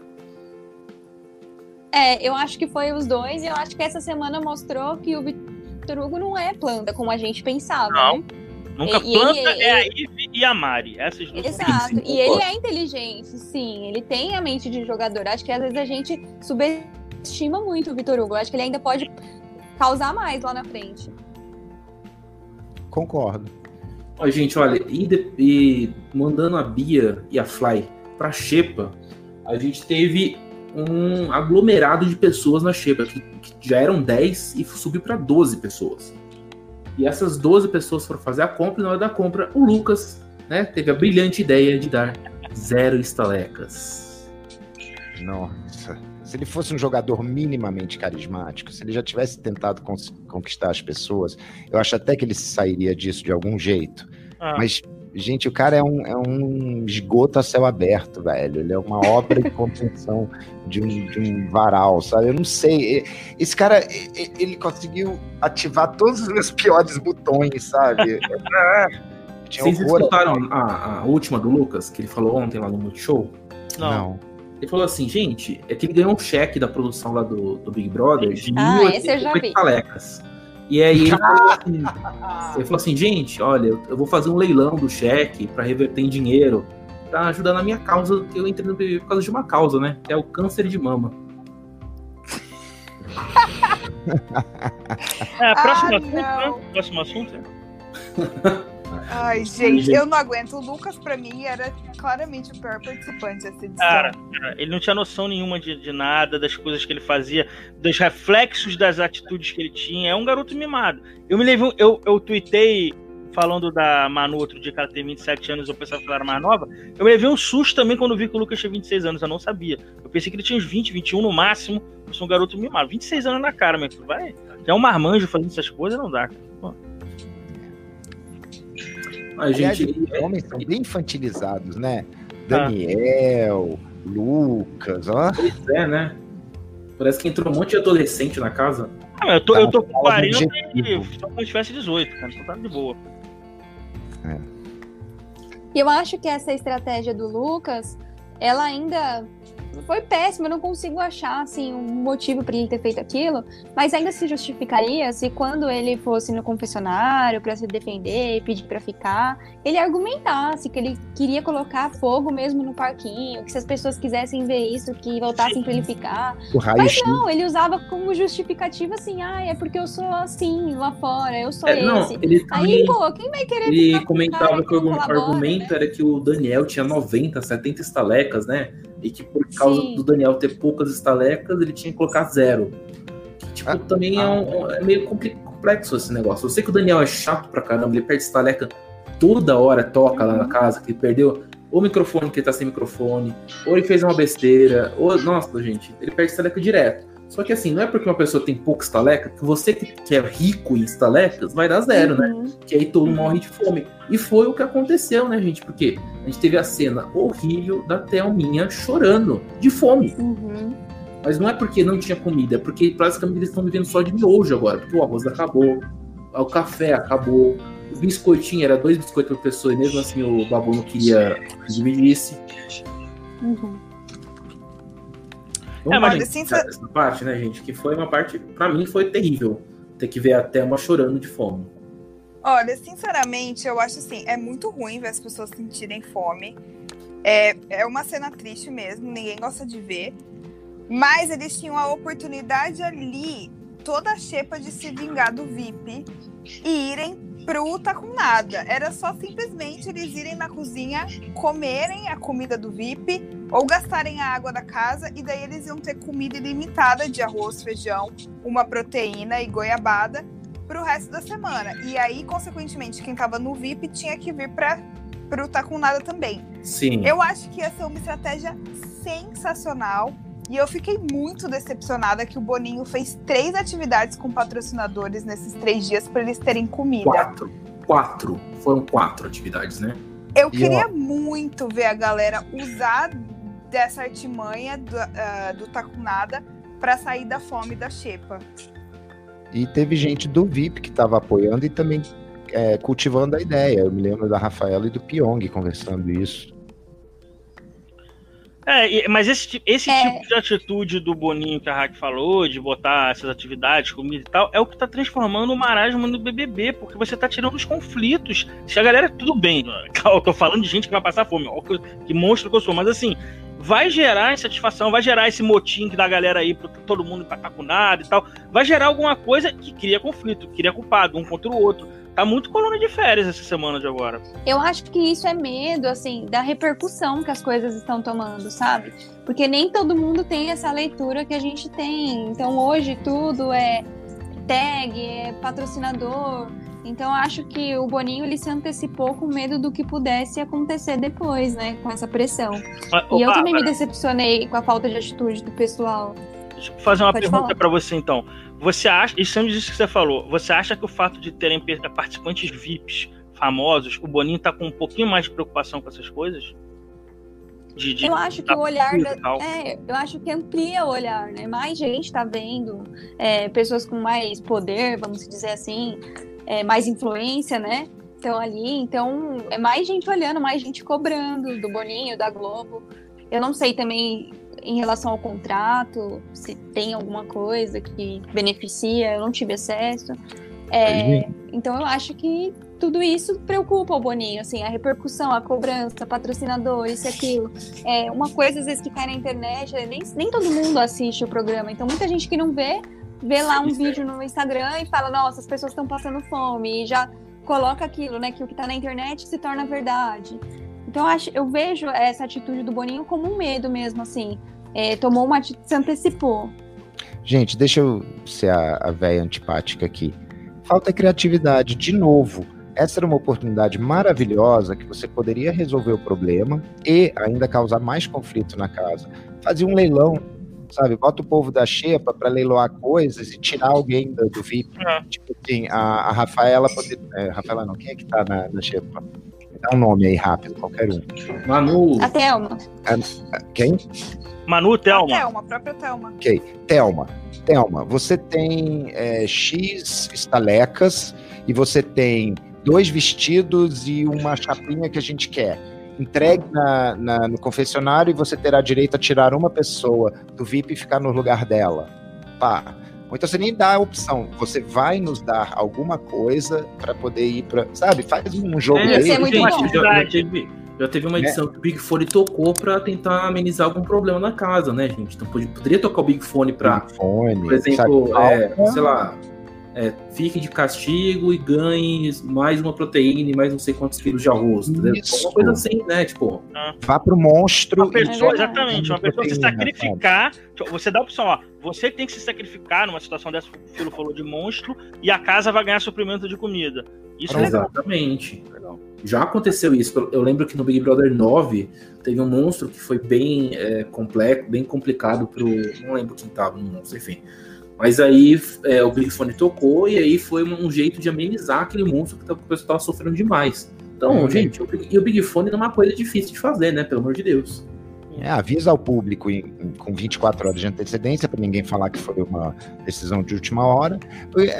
É, eu acho que foi os dois, e eu acho que essa semana mostrou que o Vitor Hugo não é planta como a gente pensava. Não. Né? Nunca e, planta ele, é a Ivy e a Mari. Essas duas Exato. E ele é inteligente, sim. Ele tem a mente de jogador. Acho que às vezes a gente subestima muito o Vitor Hugo. Acho que ele ainda pode causar mais lá na frente. Concordo. Ó, gente, olha, e, de, e mandando a Bia e a Fly pra Xepa, a gente teve um aglomerado de pessoas na Xepa, que, que já eram 10 e subiu para 12 pessoas. E essas 12 pessoas foram fazer a compra, e na hora da compra, o Lucas né, teve a brilhante ideia de dar zero estalecas. Nossa. se ele fosse um jogador minimamente carismático, se ele já tivesse tentado conquistar as pessoas, eu acho até que ele sairia disso de algum jeito. Ah. Mas, gente, o cara é um, é um esgoto a céu aberto, velho. Ele é uma obra de contenção de um, de um varal, sabe? Eu não sei. Esse cara, ele conseguiu ativar todos os meus piores botões, sabe? Vocês escutaram a, a, última do Lucas, que ele falou ontem lá no Multishow? Não. não. Ele falou assim, gente, é que ele ganhou um cheque da produção lá do, do Big Brother de ah, esse eu já vi. talecas. E aí ele falou, assim, ele falou assim, gente, olha, eu vou fazer um leilão do cheque para reverter em dinheiro, para ajudar na minha causa, que eu entrei no BBB por causa de uma causa, né? Que é o câncer de mama. é, próximo ah, assunto, né? Próximo assunto. Ai, gente, eu não aguento. O Lucas, pra mim, era claramente o pior participante dessa edição. Cara, ele não tinha noção nenhuma de, de nada, das coisas que ele fazia, dos reflexos das atitudes que ele tinha. É um garoto mimado. Eu me levei. Eu, eu tuitei falando da Manu outro dia que ela tem 27 anos, eu pensava que ela era mais nova. Eu me levei um susto também quando vi que o Lucas tinha 26 anos, eu não sabia. Eu pensei que ele tinha uns 20, 21 no máximo. Eu sou um garoto mimado. 26 anos na cara, mas vai. Já é um marmanjo fazendo essas coisas, não dá, cara. Pô. A gente... os homens são bem infantilizados, né? Daniel, ah. Lucas, ó. Pois é, né? Parece que entrou um monte de adolescente na casa. Ah, eu tô, eu tô com 40 e só como se tivesse 18, cara. Então tá de boa. É. E eu acho que essa estratégia do Lucas, ela ainda foi péssimo, eu não consigo achar assim um motivo para ele ter feito aquilo, mas ainda se justificaria se quando ele fosse no confessionário para se defender, pedir para ficar, ele argumentasse que ele queria colocar fogo mesmo no parquinho, que se as pessoas quisessem ver isso, que voltassem para ele ficar. Mas não, ele usava como justificativa assim, ah, é porque eu sou assim lá fora, eu sou é, esse. Não, ele Aí, pô, quem vai querer Ele comentava que o argumento né? era que o Daniel tinha 90, 70 estalecas, né? E que por causa Sim. do Daniel ter poucas estalecas, ele tinha que colocar zero. Que, tipo, ah, também é ah, é, um, é, meio complexo esse negócio. Eu sei que o Daniel é chato pra caramba, ele perde estaleca toda hora, toca lá na uhum. casa, que ele perdeu o microfone, que ele tá sem microfone, ou ele fez uma besteira, ou. Nossa, gente, ele perde estaleca direto. Só que assim, não é porque uma pessoa tem pouca estaleca que você que é rico em estalecas vai dar zero, né? uhum. né? Que aí todo mundo morre de fome. E foi o que aconteceu, né, gente? Porque a gente teve a cena horrível da Thelminha chorando de fome. Uhum. Mas não é porque não tinha comida, é porque praticamente eles estão vivendo só de miojo agora. Porque o arroz acabou, o café acabou, o biscoitinho era dois biscoitos por pessoa e mesmo assim o babu não queria que dividisse. Uhum. Vamos é, mas assim, essa parte, né, gente? Que foi uma parte, para mim, foi terrível. Ter que ver a Thelma chorando de fome. Olha, sinceramente, eu acho assim, é muito ruim ver as pessoas sentirem fome. É, é uma cena triste mesmo, ninguém gosta de ver. Mas eles tinham a oportunidade ali, toda a xepa de se vingar do VIP e irem fruta com nada. Era só simplesmente eles irem na cozinha, comerem a comida do VIP ou gastarem a água da casa e daí eles iam ter comida ilimitada de arroz, feijão, uma proteína e goiabada para o resto da semana. E aí, consequentemente, quem estava no VIP tinha que vir para fruta com nada também. Sim. Eu acho que ia ser uma estratégia sensacional e eu fiquei muito decepcionada que o Boninho fez três atividades com patrocinadores nesses três dias para eles terem comida. Quatro. Quatro. Foram quatro atividades, né? Eu e queria ó... muito ver a galera usar dessa artimanha do, uh, do Tacunada para sair da fome da xepa. E teve gente do VIP que estava apoiando e também é, cultivando a ideia. Eu me lembro da Rafaela e do Pyong conversando isso. É, mas esse, esse é. tipo de atitude do Boninho que a Hack falou, de botar essas atividades, comida e tal, é o que tá transformando o marasmo no BBB, porque você tá tirando os conflitos. Se a galera, tudo bem, eu tô falando de gente que vai passar fome, ó, que monstro que eu sou, mas assim, vai gerar insatisfação, vai gerar esse motim da galera aí pra todo mundo empatar com nada e tal, vai gerar alguma coisa que cria conflito, cria culpado um contra o outro. Tá muito coluna de férias essa semana de agora. Eu acho que isso é medo, assim, da repercussão que as coisas estão tomando, sabe? Porque nem todo mundo tem essa leitura que a gente tem. Então hoje tudo é tag, é patrocinador. Então acho que o Boninho ele se antecipou com medo do que pudesse acontecer depois, né? Com essa pressão. Mas, e eu também me decepcionei com a falta de atitude do pessoal. Deixa eu fazer uma Pode pergunta para você então. Você acha, isso disso que você falou, você acha que o fato de terem participantes VIPs famosos, o Boninho tá com um pouquinho mais de preocupação com essas coisas? De, de, eu acho que o olhar da, é, eu acho que amplia o olhar, né? Mais gente tá vendo, é, pessoas com mais poder, vamos dizer assim, é, mais influência, né? Estão ali, então é mais gente olhando, mais gente cobrando do Boninho, da Globo. Eu não sei também em relação ao contrato, se tem alguma coisa que beneficia, eu não tive acesso. É, então eu acho que tudo isso preocupa o Boninho, assim, a repercussão, a cobrança, patrocinador, isso e aquilo. É, uma coisa, às vezes, que cai na internet, é, nem, nem todo mundo assiste o programa, então muita gente que não vê, vê lá um vídeo no Instagram e fala, nossa, as pessoas estão passando fome, e já coloca aquilo, né, que o que está na internet se torna verdade. Então eu, acho, eu vejo essa atitude do Boninho como um medo mesmo, assim, é, tomou uma se antecipou. Gente, deixa eu ser a velha antipática aqui. Falta criatividade, de novo essa era uma oportunidade maravilhosa que você poderia resolver o problema e ainda causar mais conflito na casa. Fazia um leilão, sabe? Bota o povo da Xepa para leiloar coisas e tirar alguém do, do VIP. É. Tipo assim, a, a Rafaela poder. É, Rafaela não, quem é que tá na, na Xepa? Dá um nome aí rápido, qualquer um. Manu. A Thelma. A, quem? Manu, Thelma. A Thelma, a própria Thelma. Ok. Thelma. Thelma, você tem é, X estalecas e você tem dois vestidos e uma chapinha que a gente quer. Entregue na, na, no confessionário e você terá direito a tirar uma pessoa do VIP e ficar no lugar dela. Pá. Ou então você nem dá a opção. Você vai nos dar alguma coisa para poder ir para. Sabe? Faz um jogo é, dele. É muito bom. Já, já, teve, já teve uma edição é. que o Big Fone tocou para tentar amenizar algum problema na casa, né, gente? Então poderia tocar o Big Fone para. Por exemplo, é, sei lá é, fique de castigo e ganhe mais uma proteína e mais não sei quantos quilos de arroz. Uma coisa assim, né? Tipo. Ah. Vá pro monstro. Uma pessoa, exatamente, uma pessoa se sacrificar. Sabe? Você dá a opção, ó. Você tem que se sacrificar numa situação dessa, o Filo falou de monstro, e a casa vai ganhar suprimento de comida. Isso é Exatamente. Legal. Já aconteceu isso. Eu lembro que no Big Brother 9 teve um monstro que foi bem é, complexo, bem complicado pro. Não lembro quem tava no monstro, enfim. Mas aí é, o Big Fone tocou e aí foi um jeito de amenizar aquele monstro que tá, o pessoal estava sofrendo demais. Então, uhum. gente, o, e o Big Fone não é uma coisa difícil de fazer, né? Pelo amor de Deus. É, avisa ao público em, em, com 24 horas de antecedência para ninguém falar que foi uma decisão de última hora.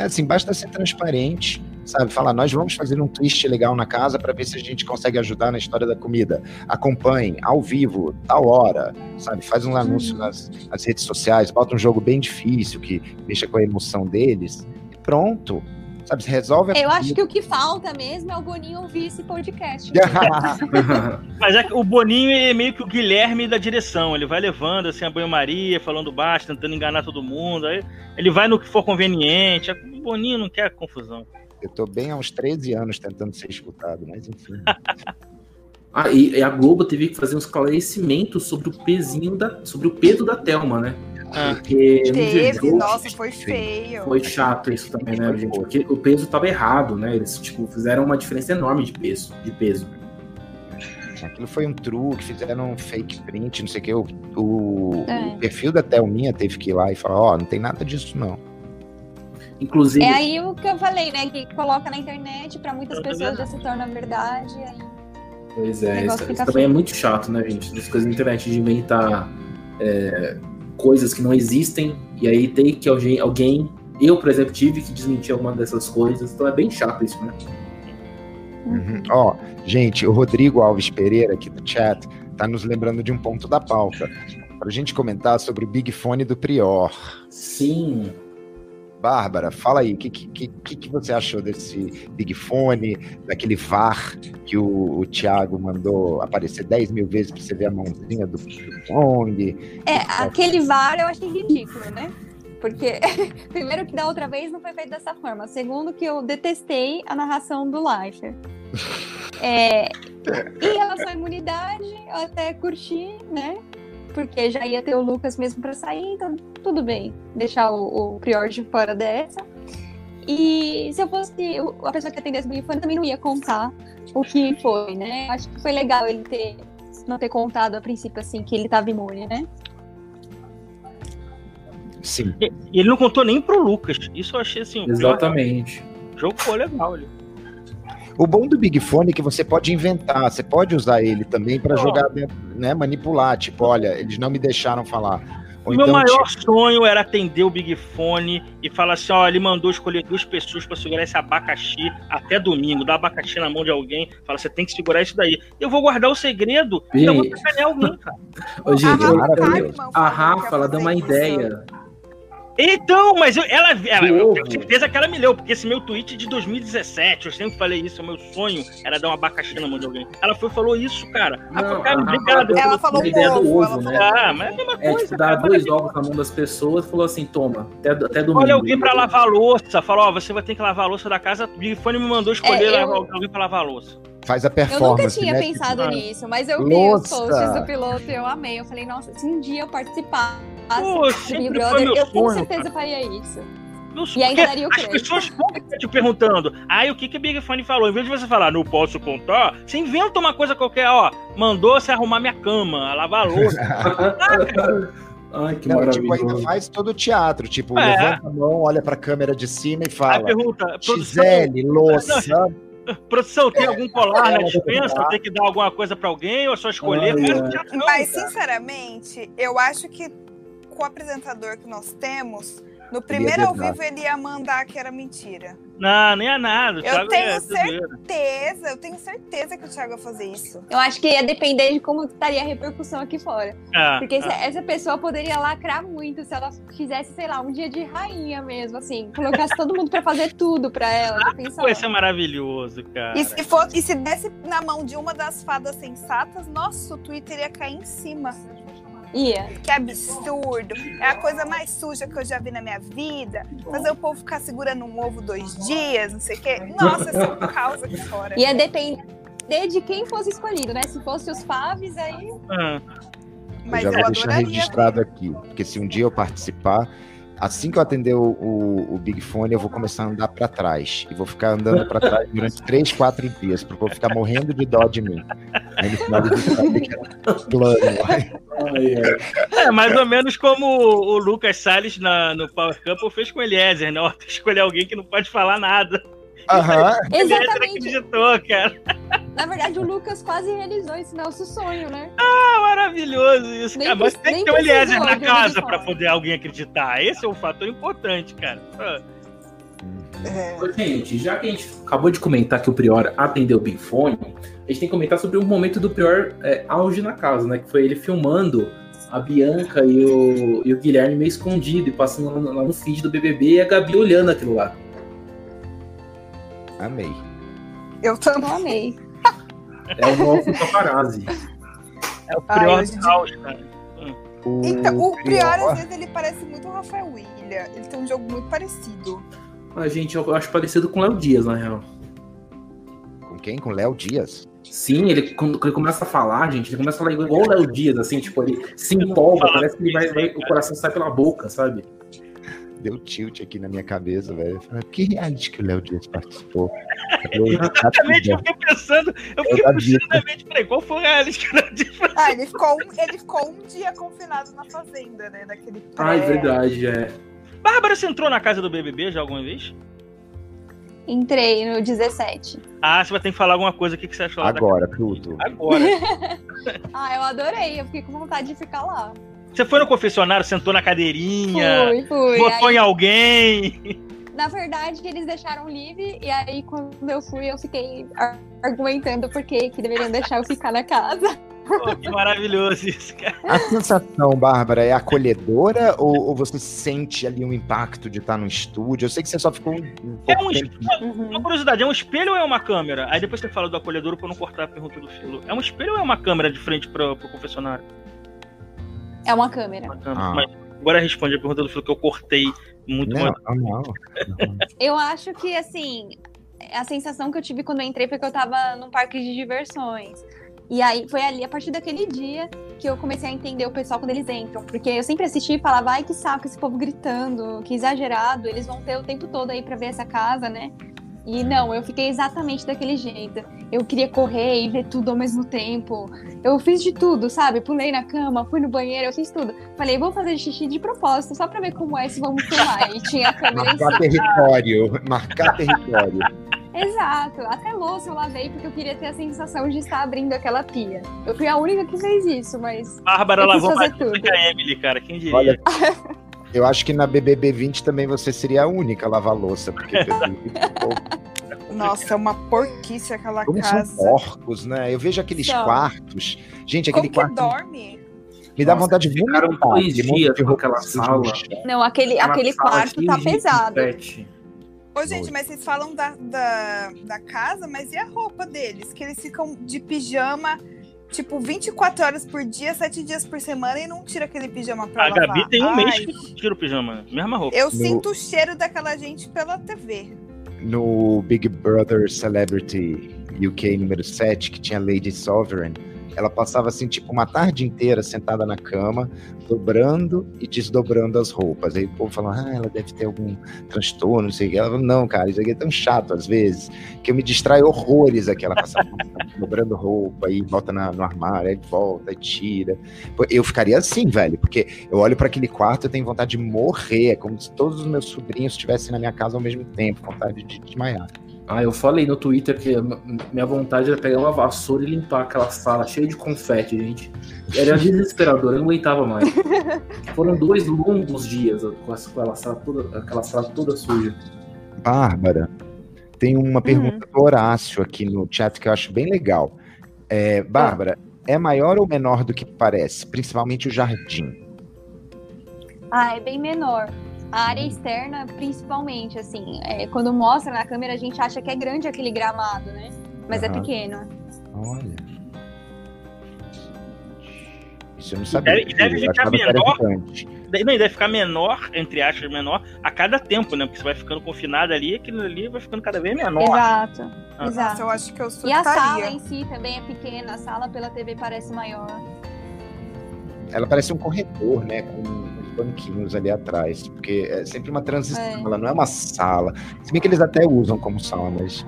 Assim, basta ser transparente sabe? Falar, nós vamos fazer um twist legal na casa para ver se a gente consegue ajudar na história da comida. Acompanhe, ao vivo, tal hora, sabe? Faz um anúncio nas, nas redes sociais, bota um jogo bem difícil que mexa com a emoção deles e pronto. Sabe, se resolve. Eu acho que o que falta mesmo é o Boninho ouvir esse podcast. Mas é que o Boninho é meio que o Guilherme da direção. Ele vai levando assim a banho-maria, falando baixo, tentando enganar todo mundo. Aí ele vai no que for conveniente. O Boninho não quer confusão. Eu tô bem há uns 13 anos tentando ser escutado, mas enfim. ah, e a Globo teve que fazer um esclarecimento sobre o pezinho da, sobre o peso da Thelma, né? Ah. Porque teve, nossa, foi feio. Foi chato isso também, né, gente? Porque o peso tava errado, né? Eles tipo fizeram uma diferença enorme de peso, de peso. Aquilo foi um truque, fizeram um fake print, não sei o que. O, o, é. o perfil da Thelminha teve que ir lá e falar, ó, oh, não tem nada disso não. Inclusive. É aí o que eu falei, né? Que coloca na internet, para muitas pessoas já se torna verdade. Aí... Pois é, isso, isso também é muito chato, né, gente? As coisas na internet de inventar é, coisas que não existem, e aí tem que alguém, alguém, eu, por exemplo, tive que desmentir alguma dessas coisas, então é bem chato isso, né? Uhum. Ó, gente, o Rodrigo Alves Pereira aqui do chat tá nos lembrando de um ponto da pauta. Para a gente comentar sobre o Big Fone do Prior. Sim. Bárbara, fala aí, o que, que, que, que, você achou desse Big Fone, daquele VAR que o, o Thiago mandou aparecer 10 mil vezes para você ver a mãozinha do, Pong? É, aquele VAR eu achei ridículo, né? Porque, primeiro, que da outra vez não foi feito dessa forma. Segundo, que eu detestei a narração do Leifert. É, em relação à imunidade, eu até curti, né? Porque já ia ter o Lucas mesmo para sair, então tudo bem, deixar o, o Prior de fora dessa. E se eu fosse a pessoa que atendesse o Big Fone, também não ia contar o que foi, né? Acho que foi legal ele ter não ter contado a princípio assim que ele tava imune, né? Sim. E ele não contou nem pro Lucas. Isso eu achei assim. Exatamente. O jogo foi legal ali. O bom do Big Fone é que você pode inventar, você pode usar ele também para jogar, né, manipular. Tipo, olha, eles não me deixaram falar. O meu então, maior tipo... sonho era atender o Big Fone e falar assim: ó, ele mandou escolher duas pessoas para segurar esse abacaxi até domingo, dar abacaxi na mão de alguém, fala, você tem que segurar isso daí. Eu vou guardar o segredo e eu vou sacanear alguém, cara. Ô, gente, a Rafa, ela deu uma ideia. Então, mas eu, ela, ela eu tenho certeza que ela me leu, porque esse meu tweet de 2017, eu sempre falei isso, o meu sonho era dar um abacaxi na mão de alguém. Ela foi falou isso, cara. Não, ah, cara. Ela falou a ideia do ovo, né? Ah, mas é a mesma é, coisa. Tipo, dar dois ovos na mão das pessoas falou assim: toma, até, até domingo. Olha alguém pra lavar a louça. Falou: ó, você vai ter que lavar a louça da casa. O Big Fone me mandou escolher é, eu... alguém pra lavar a louça faz a performance. Eu nunca tinha né? pensado tipo, nisso, mas eu vi os posts do piloto e eu amei. Eu falei, nossa, se um dia eu participar Pô, Big Brother, eu com certeza cara. faria isso. e ainda daria o As pessoas ficam te perguntando, ai, o que que Big Fone falou? Em vez de você falar, não posso contar, você inventa uma coisa qualquer, ó, mandou você arrumar minha cama, lavar a louça. Ai, que não, tipo, ainda faz todo o teatro. Tipo, é. levanta a mão, olha pra câmera de cima e fala. Aí pergunta, Gisele, louça. Produção, tem algum colar na dispensa? Tem que dar alguma coisa para alguém ou é só escolher? Mas, sinceramente, eu acho que com o apresentador que nós temos, no primeiro ao vivo ele ia mandar que era mentira. Não, nem é nada. Eu tenho é certeza, eu tenho certeza que o Thiago ia fazer isso. Eu acho que ia depender de como estaria a repercussão aqui fora. Ah, Porque ah. essa pessoa poderia lacrar muito se ela fizesse, sei lá, um dia de rainha mesmo, assim. Colocasse todo mundo pra fazer tudo pra ela. Ah, isso é maravilhoso, cara. E se, for, e se desse na mão de uma das fadas sensatas, nossa, o Twitter ia cair em cima. Ia. Que absurdo. É a coisa mais suja que eu já vi na minha vida. Fazer o povo ficar segurando um ovo dois dias, não sei o quê. Nossa, isso é um caos aqui fora. Ia depender de quem fosse escolhido, né? Se fosse os Faves, aí. Ah. Mas eu já eu vou deixar registrado aqui, porque se um dia eu participar, assim que eu atender o, o, o, Big Fone, eu vou começar a andar para trás. E vou ficar andando para trás durante 3, 4 dias, porque eu vou ficar morrendo de dó de mim. Aí no final do dia, plano. É, mais ou menos como o Lucas Salles na, no Power Couple fez com o Eliezer, né? Escolher alguém que não pode falar nada. Aham. Exatamente. acreditou, cara. Na verdade, o Lucas quase realizou esse nosso sonho, né? Ah, maravilhoso isso, nem cara. Mas tem que ter o Eliezer na casa para poder alguém acreditar. Esse é um fator importante, cara. É. Gente, já que a gente acabou de comentar que o Prior atendeu o Fone, a gente tem que comentar sobre um momento do Prior é, auge na casa, né? Que foi ele filmando a Bianca e o, e o Guilherme meio escondido e passando lá no, lá no feed do BBB e a Gabi olhando aquilo lá. Amei. Eu também amei. É o novo paparazzi. É o Prior Ai, caos, cara. O então, o Prior, às vezes, ele parece muito o Rafael William. Ele tem um jogo muito parecido. A gente, eu acho parecido com o Léo Dias, na real. Com quem? Com o Léo Dias? Sim, ele quando ele começa a falar, gente, ele começa a falar igual o Léo Dias, assim, tipo, ele se empolga, parece que ele vai, vai, o coração sai pela boca, sabe? Deu tilt aqui na minha cabeça, velho. Que reality que o Léo Dias participou? Exatamente, eu fiquei pensando, eu fiquei puxando na mente, falei, qual foi o reality que o Léo Dias participou? Ah, ele ficou, um, ele ficou um dia confinado na fazenda, né? Daquele Ah, é verdade, é. Bárbara, você entrou na casa do BBB já alguma vez? Entrei no 17. Ah, você vai ter que falar alguma coisa. O que, que você achou Agora, tudo. Agora. ah, eu adorei. Eu fiquei com vontade de ficar lá. Você foi no confessionário, sentou na cadeirinha, fui, fui. votou aí, em alguém. Na verdade, eles deixaram livre, e aí quando eu fui, eu fiquei argumentando por que deveriam deixar eu ficar na casa. Oh, que maravilhoso isso, cara. A sensação, Bárbara, é acolhedora ou, ou, você sente ali um impacto de estar no estúdio? Eu sei que você só ficou um, um é um espelho, uhum. Uma curiosidade, é um espelho ou é uma câmera? Aí depois você fala do acolhedor pra não cortar a pergunta do filo. É um espelho ou é uma câmera de frente pro, pro confessionário? É uma câmera. Uma câmera. Ah. Mas agora responde a pergunta do Filo que eu cortei muito não, mais. Não, não. eu acho que, assim, a sensação que eu tive quando eu entrei foi que eu tava num parque de diversões. E aí foi ali, a partir daquele dia, que eu comecei a entender o pessoal quando eles entram. Porque eu sempre assisti e falava, ai que saco esse povo gritando, que exagerado, eles vão ter o tempo todo aí pra ver essa casa, né? E não, eu fiquei exatamente daquele jeito. Eu queria correr e ver tudo ao mesmo tempo. Eu fiz de tudo, sabe? Pulei na cama, fui no banheiro, eu fiz tudo. Falei, vou fazer xixi de propósito, só pra ver como é se vamos filmar. E tinha a câmera Marcar território, marcar território. Exato, até louça eu lavei porque eu queria ter a sensação de estar abrindo aquela pia. Eu fui a única que fez isso, mas. Bárbara lavou mais tudo. que a Emily, cara, quem diria? Olha, eu acho que na BBB 20 também você seria a única a lavar louça, porque. Nossa, é uma porquice aquela Como casa. São porcos, né? Eu vejo aqueles quartos. Gente, aquele Como quarto. dorme? Me dá Nossa, vontade de vomitar. dois dias com aquela sala. Não, aquele, aquele quarto tá pesado. Pet. Ô, gente, mas vocês falam da, da, da casa, mas e a roupa deles? Que eles ficam de pijama, tipo, 24 horas por dia, 7 dias por semana e não tira aquele pijama pra a lavar. A Gabi tem um Ai. mês que tira o pijama, mesma roupa. Eu no... sinto o cheiro daquela gente pela TV. No Big Brother Celebrity UK número 7, que tinha Lady Sovereign, ela passava assim, tipo, uma tarde inteira sentada na cama, dobrando e desdobrando as roupas. Aí o povo falava, ah, ela deve ter algum transtorno, não sei o que. Ela falou, não, cara, isso aqui é tão chato às vezes, que eu me distraio horrores aqui. Ela passava dobrando roupa, aí volta na, no armário, aí volta, aí tira. Eu ficaria assim, velho, porque eu olho para aquele quarto e tenho vontade de morrer. É como se todos os meus sobrinhos estivessem na minha casa ao mesmo tempo, vontade de desmaiar. Ah, eu falei no Twitter que minha vontade era pegar uma vassoura e limpar aquela sala cheia de confete, gente. Era desesperador, eu não aguentava mais. Foram dois longos dias com aquela sala toda, aquela sala toda suja. Bárbara, tem uma pergunta uhum. do Horácio aqui no chat que eu acho bem legal. É, Bárbara, é maior ou menor do que parece? Principalmente o jardim. Ah, é bem menor. A área externa, principalmente, assim, é, quando mostra na câmera, a gente acha que é grande aquele gramado, né? Mas uhum. é pequeno. Olha. Isso eu não sabia. E deve, deve ficar menor. Não, deve ficar menor, entre aspas, menor, a cada tempo, né? Porque você vai ficando confinado ali, aquilo ali vai ficando cada vez menor. Exato. Ah. Exato. Eu acho que eu E a sala em si também é pequena, a sala pela TV parece maior. Ela parece um corredor, né? Com banquinhos ali atrás, porque é sempre uma transição, é. ela não é uma sala. Se bem que eles até usam como sala, mas.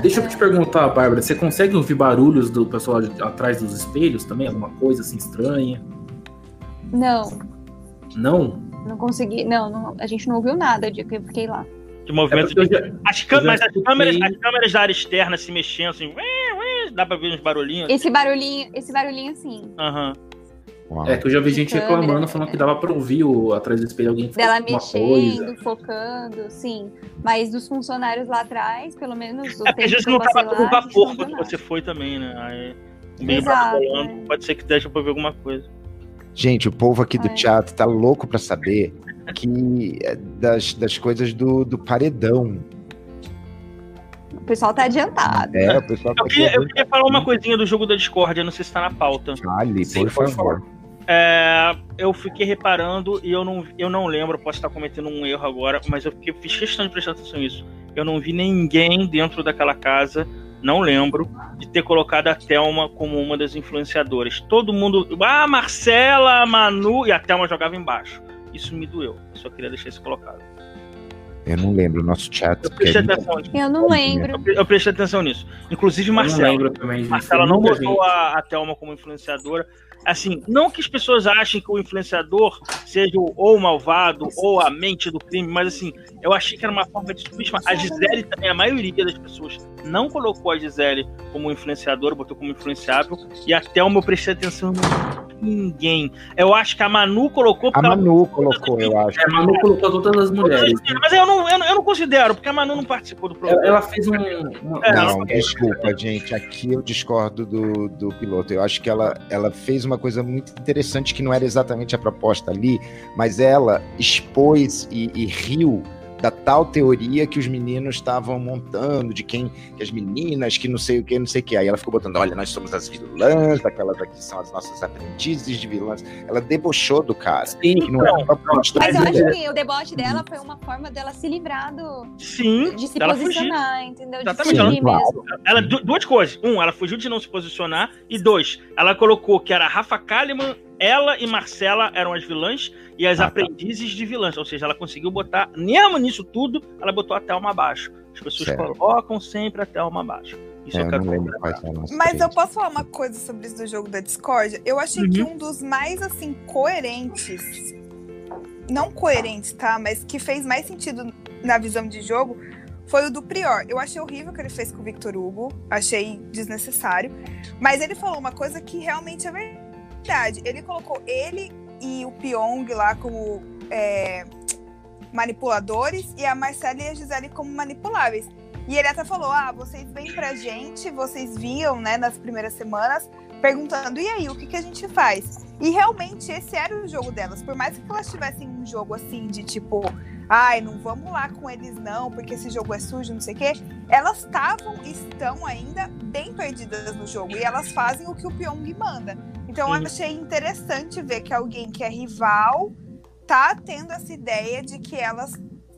Deixa eu te perguntar, Bárbara, você consegue ouvir barulhos do pessoal atrás dos espelhos também? Alguma coisa assim estranha? Não. Não? Não consegui, não, não a gente não ouviu nada de que eu fiquei lá. De movimento é de... as, câmeras, as, câmeras, as câmeras da área externa se mexendo assim, dá pra ver uns barulhinhos. Esse barulhinho, esse barulhinho sim. Aham. Uhum. Uau. É que eu já vi gente reclamando, falando que dava pra ouvir o, atrás do espelho alguém Dela mexendo, coisa. focando, sim. Mas dos funcionários lá atrás, pelo menos. É porque a gente não tava com vapor quando você foi também, né? Aí, meio Exato, é. pode ser que deixe pra ver alguma coisa. Gente, o povo aqui do é. teatro tá louco pra saber que é das, das coisas do, do paredão. O pessoal tá adiantado. É, o pessoal tá eu, queria, eu queria falar uma coisinha do jogo da Discord, não sei se tá na pauta. Fale, por favor. É, eu fiquei reparando e eu não, eu não lembro, posso estar cometendo um erro agora, mas eu fiquei, fiz questão de prestar atenção nisso. Eu não vi ninguém dentro daquela casa, não lembro, de ter colocado a Thelma como uma das influenciadoras. Todo mundo. Ah, Marcela, Manu, e a Thelma jogava embaixo. Isso me doeu. Eu só queria deixar isso colocado. Eu não lembro o nosso chat. Eu prestei atenção nisso. Eu não lembro. Eu, eu prestei atenção nisso. Inclusive, Marcela. Marcela não botou a, a Thelma como influenciadora assim, não que as pessoas achem que o influenciador seja ou malvado ou a mente do crime, mas assim, eu achei que era uma forma de subestimar. A Gisele também, a maioria das pessoas não colocou a Gisele como influenciadora, botou como influenciável, e até o meu prestei atenção ninguém. Eu acho que a Manu colocou. A Manu colocou, eu acho. É, a Manu colocou todas as mulheres. Mas eu não, eu não, eu não considero, porque a Manu não participou do programa. Ela fez um. É, não, desculpa, gente. Aqui eu discordo do, do piloto. Eu acho que ela, ela fez uma coisa muito interessante que não era exatamente a proposta ali, mas ela expôs e, e riu da tal teoria que os meninos estavam montando, de quem, que as meninas, que não sei o que, não sei o que. Aí ela ficou botando, olha, nós somos as vilãs, aquelas aqui são as nossas aprendizes de vilãs. Ela debochou do cara. Sim, não é Mas eu acho que o deboche dela foi uma forma dela se livrar do. Sim, de se posicionar, fugir. entendeu? De Exatamente. Ela, mesmo. Ela, duas coisas. Um, ela fugiu de não se posicionar. E dois, ela colocou que era Rafa Kalimann ela e Marcela eram as vilãs e as ah, tá. aprendizes de vilãs. Ou seja, ela conseguiu botar, mesmo nisso tudo, ela botou a Thelma abaixo. As pessoas certo. colocam sempre a Thelma abaixo. Isso é, eu, quero lembro Mas eu posso falar uma coisa sobre isso do jogo da Discord? Eu achei uhum. que um dos mais, assim, coerentes. Não coerentes, tá? Mas que fez mais sentido na visão de jogo foi o do Prior. Eu achei horrível o que ele fez com o Victor Hugo. Achei desnecessário. Mas ele falou uma coisa que realmente é verdade verdade, ele colocou ele e o Pyong lá como é, manipuladores e a Marcela e a Gisele como manipuláveis. E ele até falou: ah, vocês vêm pra gente, vocês viam, né, nas primeiras semanas, perguntando: e aí, o que, que a gente faz? E realmente esse era o jogo delas. Por mais que elas tivessem um jogo assim de tipo, ai, não vamos lá com eles não, porque esse jogo é sujo, não sei o quê. Elas estavam, estão ainda bem perdidas no jogo e elas fazem o que o Pyong manda. Então Sim. eu achei interessante ver que alguém que é rival tá tendo essa ideia de que elas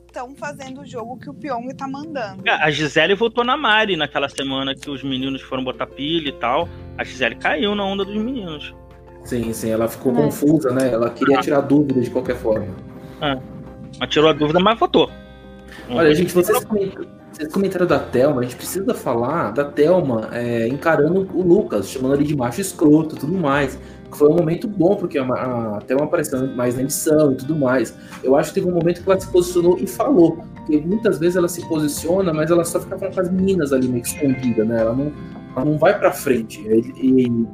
estão fazendo o jogo que o Pyong tá mandando. É, a Gisele votou na Mari naquela semana que os meninos foram botar pilha e tal. A Gisele caiu na onda dos meninos. Sim, sim, ela ficou é. confusa, né? Ela queria ah. tirar dúvida de qualquer forma. É. Ela tirou a dúvida, mas votou. Olha, gente, vocês vocês comentaram da Thelma, a gente precisa falar da Thelma é, encarando o Lucas, chamando ele de macho escroto e tudo mais. Foi um momento bom, porque a, a Thelma apareceu mais na edição e tudo mais. Eu acho que teve um momento que ela se posicionou e falou. Porque muitas vezes ela se posiciona, mas ela só fica com as meninas ali meio escondida, né? Ela não, ela não vai pra frente. E, e,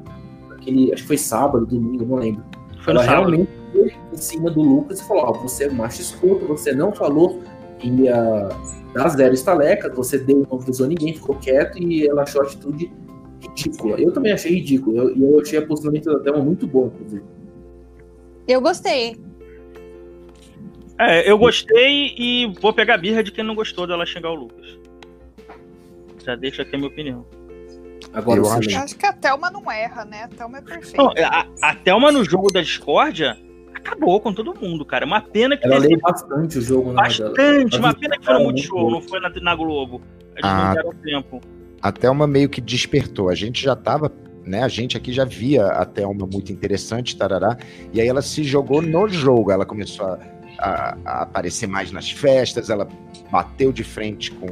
aquele, acho que foi sábado, domingo, não lembro. Foi ela realmente foi em cima do Lucas e falou: Ó, oh, você é macho escroto, você não falou ia dar zero estalecas, você deu, não avisou ninguém, ficou quieto e ela achou a atitude ridícula. Eu também achei ridículo, e eu, eu, achei a posicionamento da Thelma muito bom, inclusive. Eu gostei. É, eu gostei e vou pegar a birra de quem não gostou dela xingar o Lucas. Já deixa aqui a minha opinião. Agora eu acho. acho que a Thelma não erra, né? A Thelma é perfeita. Não, a, a Thelma no jogo da discórdia acabou com todo mundo, cara. Uma pena que. Ela leu bastante o jogo, né? Bastante. Uma pena que foi no Multishow, não foi na, na Globo. Eles ah, não deram tempo. A Thelma meio que despertou. A gente já tava né? A gente aqui já via a Thelma muito interessante, tarará, e aí ela se jogou no jogo, ela começou a, a, a, aparecer mais nas festas, ela bateu de frente com,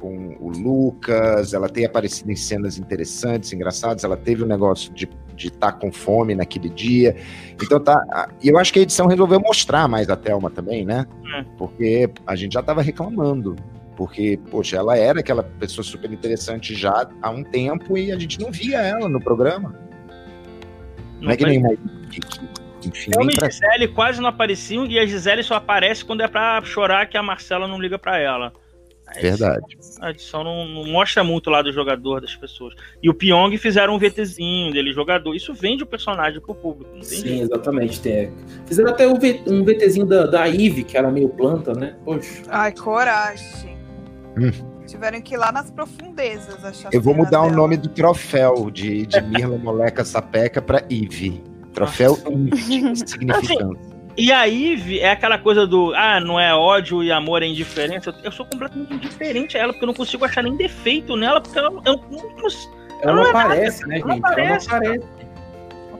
com o Lucas, ela tem aparecido em cenas interessantes, engraçadas, ela teve um negócio de de estar tá com fome naquele dia. Então tá. E eu acho que a edição resolveu mostrar mais a Thelma também, né? É. Porque a gente já estava reclamando. Porque, poxa, ela era aquela pessoa super interessante já há um tempo e a gente não via ela no programa. Não, não é que nem mais. Enfim, Thelma pra... e Gisele quase não apareciam e a Gisele só aparece quando é pra chorar que a Marcela não liga para ela. Verdade. A edição não, não, mostra muito lá do jogador, das pessoas. E o Pyong fizeram um VTzinho dele, jogador. Isso vende o personagem pro público. Sim, jeito. exatamente. Tem. Fizeram até um, VTzinho da, da Eve, que era meio planta, né? Poxa. Ai, coragem. Hum. Tiveram que ir lá nas profundezas achar Eu vou mudar dela. o nome do troféu de, de Mirla Moleca Sapeca pra Eve. Troféu Eve, significando. Assim, e aí é aquela coisa do, ah, não é ódio e amor, é indiferença. Eu sou completamente indiferente a ela, porque eu não consigo achar nem defeito nela, porque ela, eu, não, ela, ela não, não aparece, nada. né, gente? Ela não aparece. Ela não aparece.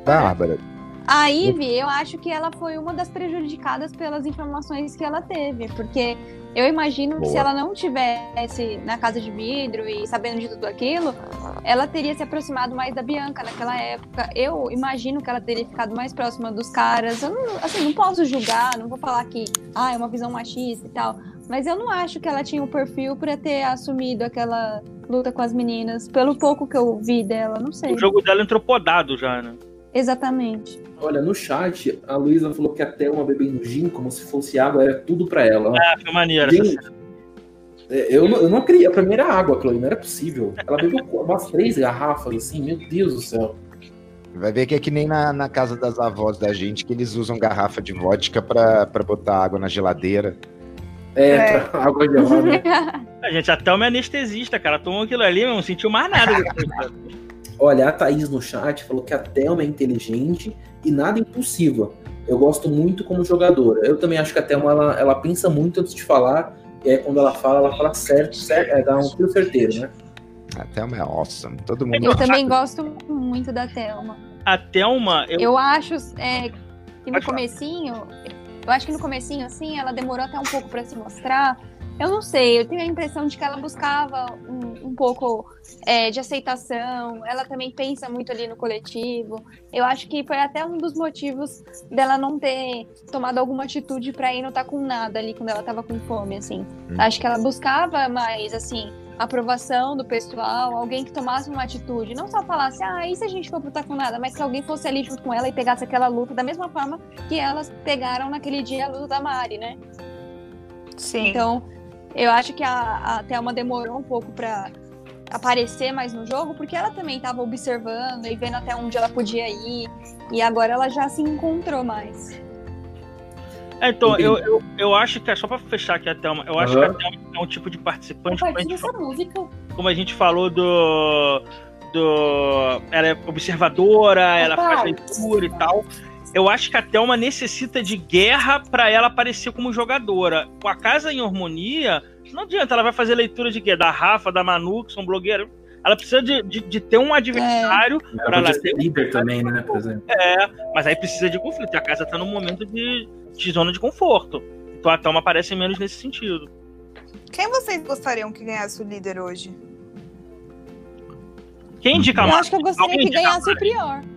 Bárbara. A Ivy, eu acho que ela foi uma das prejudicadas pelas informações que ela teve, porque eu imagino Boa. que se ela não tivesse na casa de vidro e sabendo de tudo aquilo, ela teria se aproximado mais da Bianca naquela época. Eu imagino que ela teria ficado mais próxima dos caras. Eu não, assim, não posso julgar, não vou falar que ah, é uma visão machista e tal. Mas eu não acho que ela tinha o um perfil para ter assumido aquela luta com as meninas, pelo pouco que eu vi dela, não sei. O jogo dela entrou podado já, né? Exatamente. Olha, no chat, a Luísa falou que até uma bebendo gin, como se fosse água, era tudo para ela. Ah, foi maneiro. Gin, é, eu, eu não queria, pra mim era água, Chloe, não era possível. Ela bebeu umas três garrafas, assim, meu Deus do céu. Vai ver que é que nem na, na casa das avós da gente, que eles usam garrafa de vodka pra, pra botar água na geladeira. É, é. água gelada. a gente, até uma anestesista, cara. Tomou aquilo ali, não sentiu mais nada. Olha, a Thaís no chat falou que a Thelma é inteligente e nada impulsiva. Eu gosto muito como jogadora. Eu também acho que a Thelma ela, ela pensa muito antes de falar. E aí quando ela fala, ela fala certo, certo é, dá um tiro certeiro, né? A Thelma é awesome. Todo mundo. Eu também gosto muito da Thelma. A Thelma. Eu, eu acho é, que no comecinho. Eu acho que no comecinho, assim, ela demorou até um pouco para se mostrar. Eu não sei, eu tenho a impressão de que ela buscava um, um pouco é, de aceitação, ela também pensa muito ali no coletivo. Eu acho que foi até um dos motivos dela não ter tomado alguma atitude para ir não estar tá com nada ali quando ela estava com fome, assim. Hum. Acho que ela buscava mais, assim, aprovação do pessoal, alguém que tomasse uma atitude, não só falasse, ah, e se a gente for lutar com nada, mas que alguém fosse ali junto com ela e pegasse aquela luta da mesma forma que elas pegaram naquele dia a luta da Mari, né? Sim. Então, eu acho que a, a Thelma demorou um pouco para aparecer mais no jogo, porque ela também estava observando e vendo até onde ela podia ir, e agora ela já se encontrou mais. É, então, eu, eu, eu acho que, é só pra fechar aqui a Thelma, eu acho uhum. que a Thelma é um tipo de participante. Como a, gente falou, música. como a gente falou do. do ela é observadora, Opa. ela faz leitura e tal. Eu acho que a Thelma necessita de guerra para ela aparecer como jogadora. Com a casa em harmonia, não adianta, ela vai fazer leitura de quê? Da Rafa, da Manu, que são blogueiras. Ela precisa de, de, de ter um adversário é. para ela ser líder também, né, por exemplo. É, mas aí precisa de conflito. E a casa tá num momento de, de zona de conforto. Então a Thelma aparece menos nesse sentido. Quem vocês gostariam que ganhasse o líder hoje? Quem indica mais? Eu acho que eu gostaria que ganhasse mais? o Prior.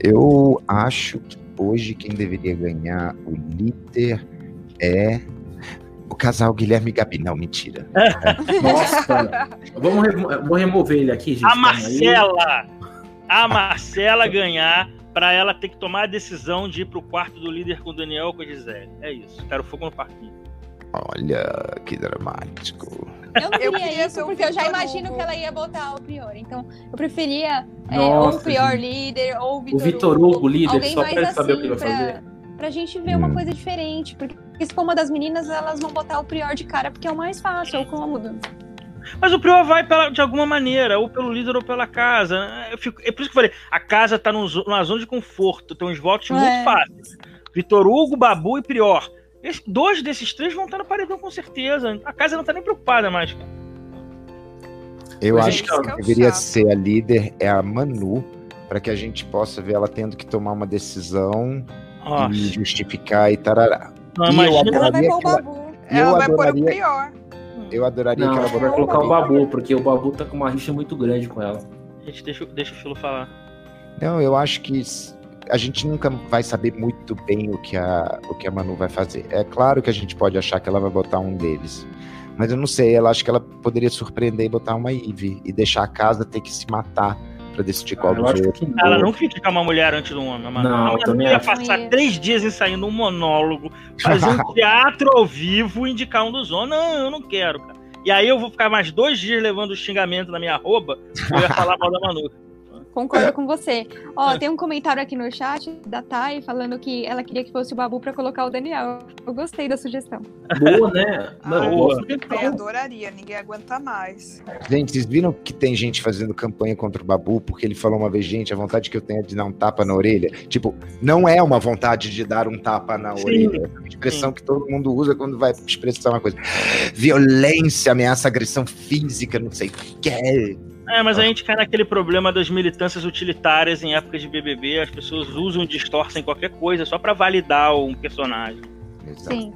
Eu acho que hoje quem deveria ganhar o líder é o casal Guilherme e Gabi. Não, mentira. Nossa, vamos remo vou remover ele aqui, gente. A Marcela! A Marcela ganhar para ela ter que tomar a decisão de ir pro quarto do líder com o Daniel ou com a Gisele. É isso. Quero fogo no parquinho. Olha, que dramático. Eu não queria, isso porque eu já imagino que ela ia botar o Prior. Então, eu preferia é, ou o Prior gente. líder ou o Vitor, o Vitor Hugo, Hugo líder, só pra ele saber assim, o que vai pra, fazer. Pra gente ver hum. uma coisa diferente. Porque se for uma das meninas, elas vão botar o Prior de cara porque é o mais fácil, é o cômodo. Mas o Prior vai pela, de alguma maneira, ou pelo líder ou pela casa. Eu fico, é por isso que eu falei, a casa tá numa zona de conforto, tem uns votos é. muito fáceis. Vitor Hugo, Babu e Prior. Esse, dois desses três vão estar no paredão com certeza. A casa não tá nem preocupada mais. Eu Mas acho que deveria ser a líder é a Manu, para que a gente possa ver ela tendo que tomar uma decisão Nossa. e justificar e tarará. Não, e eu adoraria ela vai pôr o Babu. Ela vai pôr o pior. Eu adoraria não, que ela vai colocar o Babu, porque o Babu tá com uma rixa muito grande com ela. Gente, deixa, deixa o Filo falar. Não, eu acho que a gente nunca vai saber muito bem o que, a, o que a Manu vai fazer. É claro que a gente pode achar que ela vai botar um deles. Mas eu não sei, ela acho que ela poderia surpreender e botar uma Eve e deixar a casa ter que se matar para decidir qual ah, dos outros. Ela não critica uma mulher antes do homem, mano. Não, ela também ia passar três dias ensaiando um monólogo, fazer um teatro ao vivo e indicar um dos homens. Não, eu não quero, cara. E aí eu vou ficar mais dois dias levando xingamento na minha arroba, eu ia falar mal da Manu. Concordo com você. Ó, tem um comentário aqui no chat da Thay falando que ela queria que fosse o Babu para colocar o Daniel. Eu gostei da sugestão. Boa, né? Não, ah, boa. Eu adoraria, ninguém aguenta mais. Gente, vocês viram que tem gente fazendo campanha contra o Babu porque ele falou uma vez, gente, a vontade que eu tenho é de dar um tapa na orelha. Tipo, não é uma vontade de dar um tapa na Sim. orelha. É uma expressão Sim. que todo mundo usa quando vai expressar uma coisa. Violência, ameaça, agressão física, não sei o que. É, mas a gente cai naquele problema das militâncias utilitárias em épocas de BBB. As pessoas usam e distorcem qualquer coisa só para validar um personagem. Exato. Sim.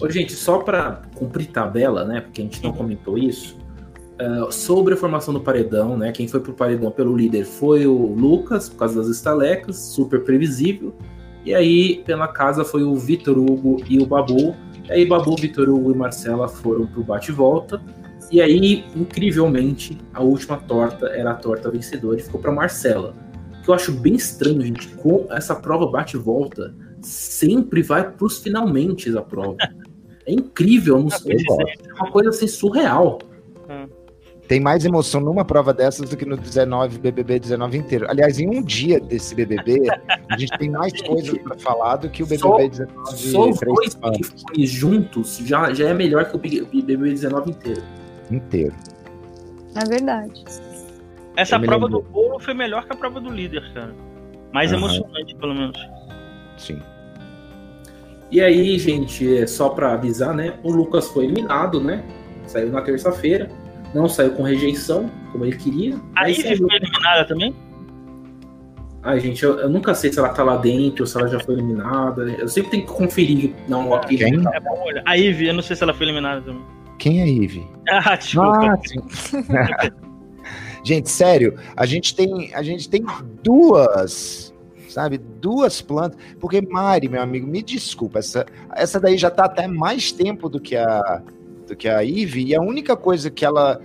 Ô, gente, só para cumprir tabela, né? Porque a gente não comentou isso. Uh, sobre a formação do paredão, né? Quem foi pro paredão pelo líder foi o Lucas, por causa das estalecas, super previsível. E aí, pela casa, foi o Vitor Hugo e o Babu. E aí, Babu, Vitor Hugo e Marcela foram pro bate-volta. E aí, incrivelmente, a última torta era a torta vencedora e ficou para Marcela. O que eu acho bem estranho, gente, com essa prova bate e volta, sempre vai para os finalmente a prova. É incrível, não sei, é uma coisa assim surreal. tem mais emoção numa prova dessas do que no 19 BBB 19 inteiro. Aliás, em um dia desse BBB, a gente tem mais coisas para falar do que o BBB só, 19. Só os dois Big juntos já, já é melhor que o BBB 19 inteiro. Inteiro. É verdade. Essa prova do bolo foi melhor que a prova do líder, cara. Mais uhum. emocionante, pelo menos. Sim. E aí, gente, só para avisar, né? O Lucas foi eliminado, né? Saiu na terça-feira. Não saiu com rejeição, como ele queria. A Ivy foi eliminada também? Ai, gente, eu, eu, nunca sei se ela tá lá dentro ou se ela já foi eliminada. Eu sempre tenho que conferir. Não, aqui. Quem? É bom olhar. A Ivy, eu não sei se ela foi eliminada também. Quem é Ivy? Ah, desculpa. Ah, gente, sério, a gente tem, a gente tem duas, sabe, duas plantas. Porque Mari, meu amigo, me desculpa, essa, essa daí já tá até mais tempo do que a do que a Eve, e a única coisa que ela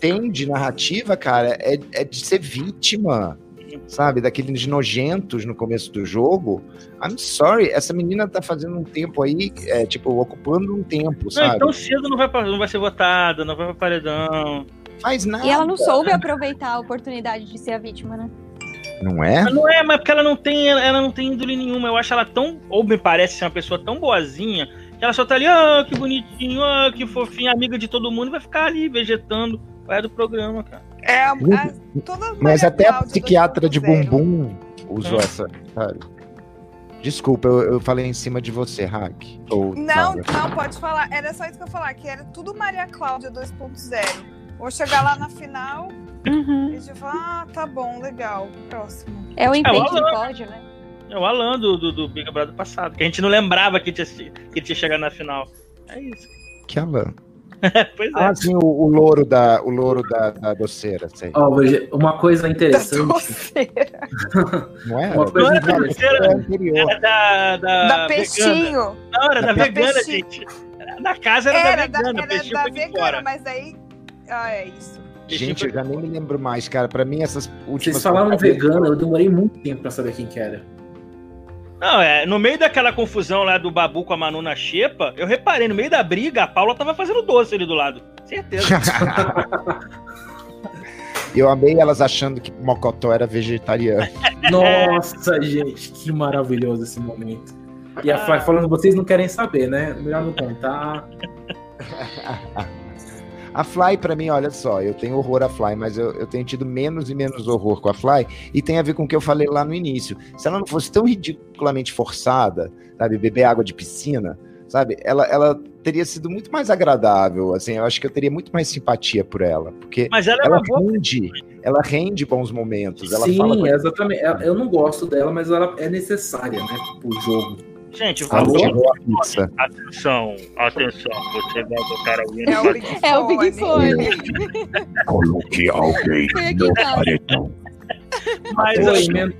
tem de narrativa, cara, é, é de ser vítima, sabe? Daqueles nojentos no começo do jogo. I'm sorry, essa menina tá fazendo um tempo aí, é, tipo, ocupando um tempo, sabe? Não, tão cedo não vai, não vai ser votada, não vai pra paredão. Faz nada. E ela não soube aproveitar a oportunidade de ser a vítima, né? Não é? Não é, mas porque ela não tem, ela não tem índole nenhuma. Eu acho ela tão, ou me parece ser uma pessoa tão boazinha, ela só tá ali, ah, que bonitinho, ah, que fofinho, amiga de todo mundo, e vai ficar ali vegetando. Vai do programa, cara. É, é Mas até a psiquiatra de bumbum usou é. essa, sabe? Desculpa, eu, eu, falei em cima de você, Hack. Ou, não, não, pode falar. Era só isso que eu falar, que era tudo Maria Cláudia 2.0. Vou chegar lá na final uhum. e já falar, ah, tá bom, legal, próximo. É o é, de pódio, né? É o Alan do, do, do Big Brother passado, que a gente não lembrava que tinha, que tinha chegado na final. É isso. Que Alan? pois é. Ah, sim, o, o louro da, o louro da, da doceira. Oh, uma coisa interessante. Não é? Uma coisa não era da doceira, era da, da, da peixinho. Não, era da, da vegana, peixinho. gente. Na casa era, era da vegana, da, era da vegana, fora. mas aí... Ah, é isso. Gente, eu já nem me lembro mais, cara. Pra mim, essas últimas... Vocês falaram vegana, eu demorei muito tempo pra saber quem que era. Não, é, no meio daquela confusão lá do Babu com a Manu na xepa, eu reparei, no meio da briga, a Paula tava fazendo doce ali do lado. Certeza. eu amei elas achando que Mocotó era vegetariano. Nossa, gente, que maravilhoso esse momento. E a Fly falando, vocês não querem saber, né? Melhor não contar. A Fly, para mim, olha só, eu tenho horror a Fly, mas eu, eu tenho tido menos e menos horror com a Fly, e tem a ver com o que eu falei lá no início. Se ela não fosse tão ridiculamente forçada, sabe, beber água de piscina, sabe, ela, ela teria sido muito mais agradável, assim, eu acho que eu teria muito mais simpatia por ela, porque mas ela, é ela rende, ela rende bons momentos. Ela Sim, exatamente. Eu não gosto dela, mas ela é necessária, né, pro jogo. Gente, vamos Atenção, atenção, você vai botar alguém É o Big Fone. É o Big Fone. Coloque alguém no paredão. Mas, Oi, meu,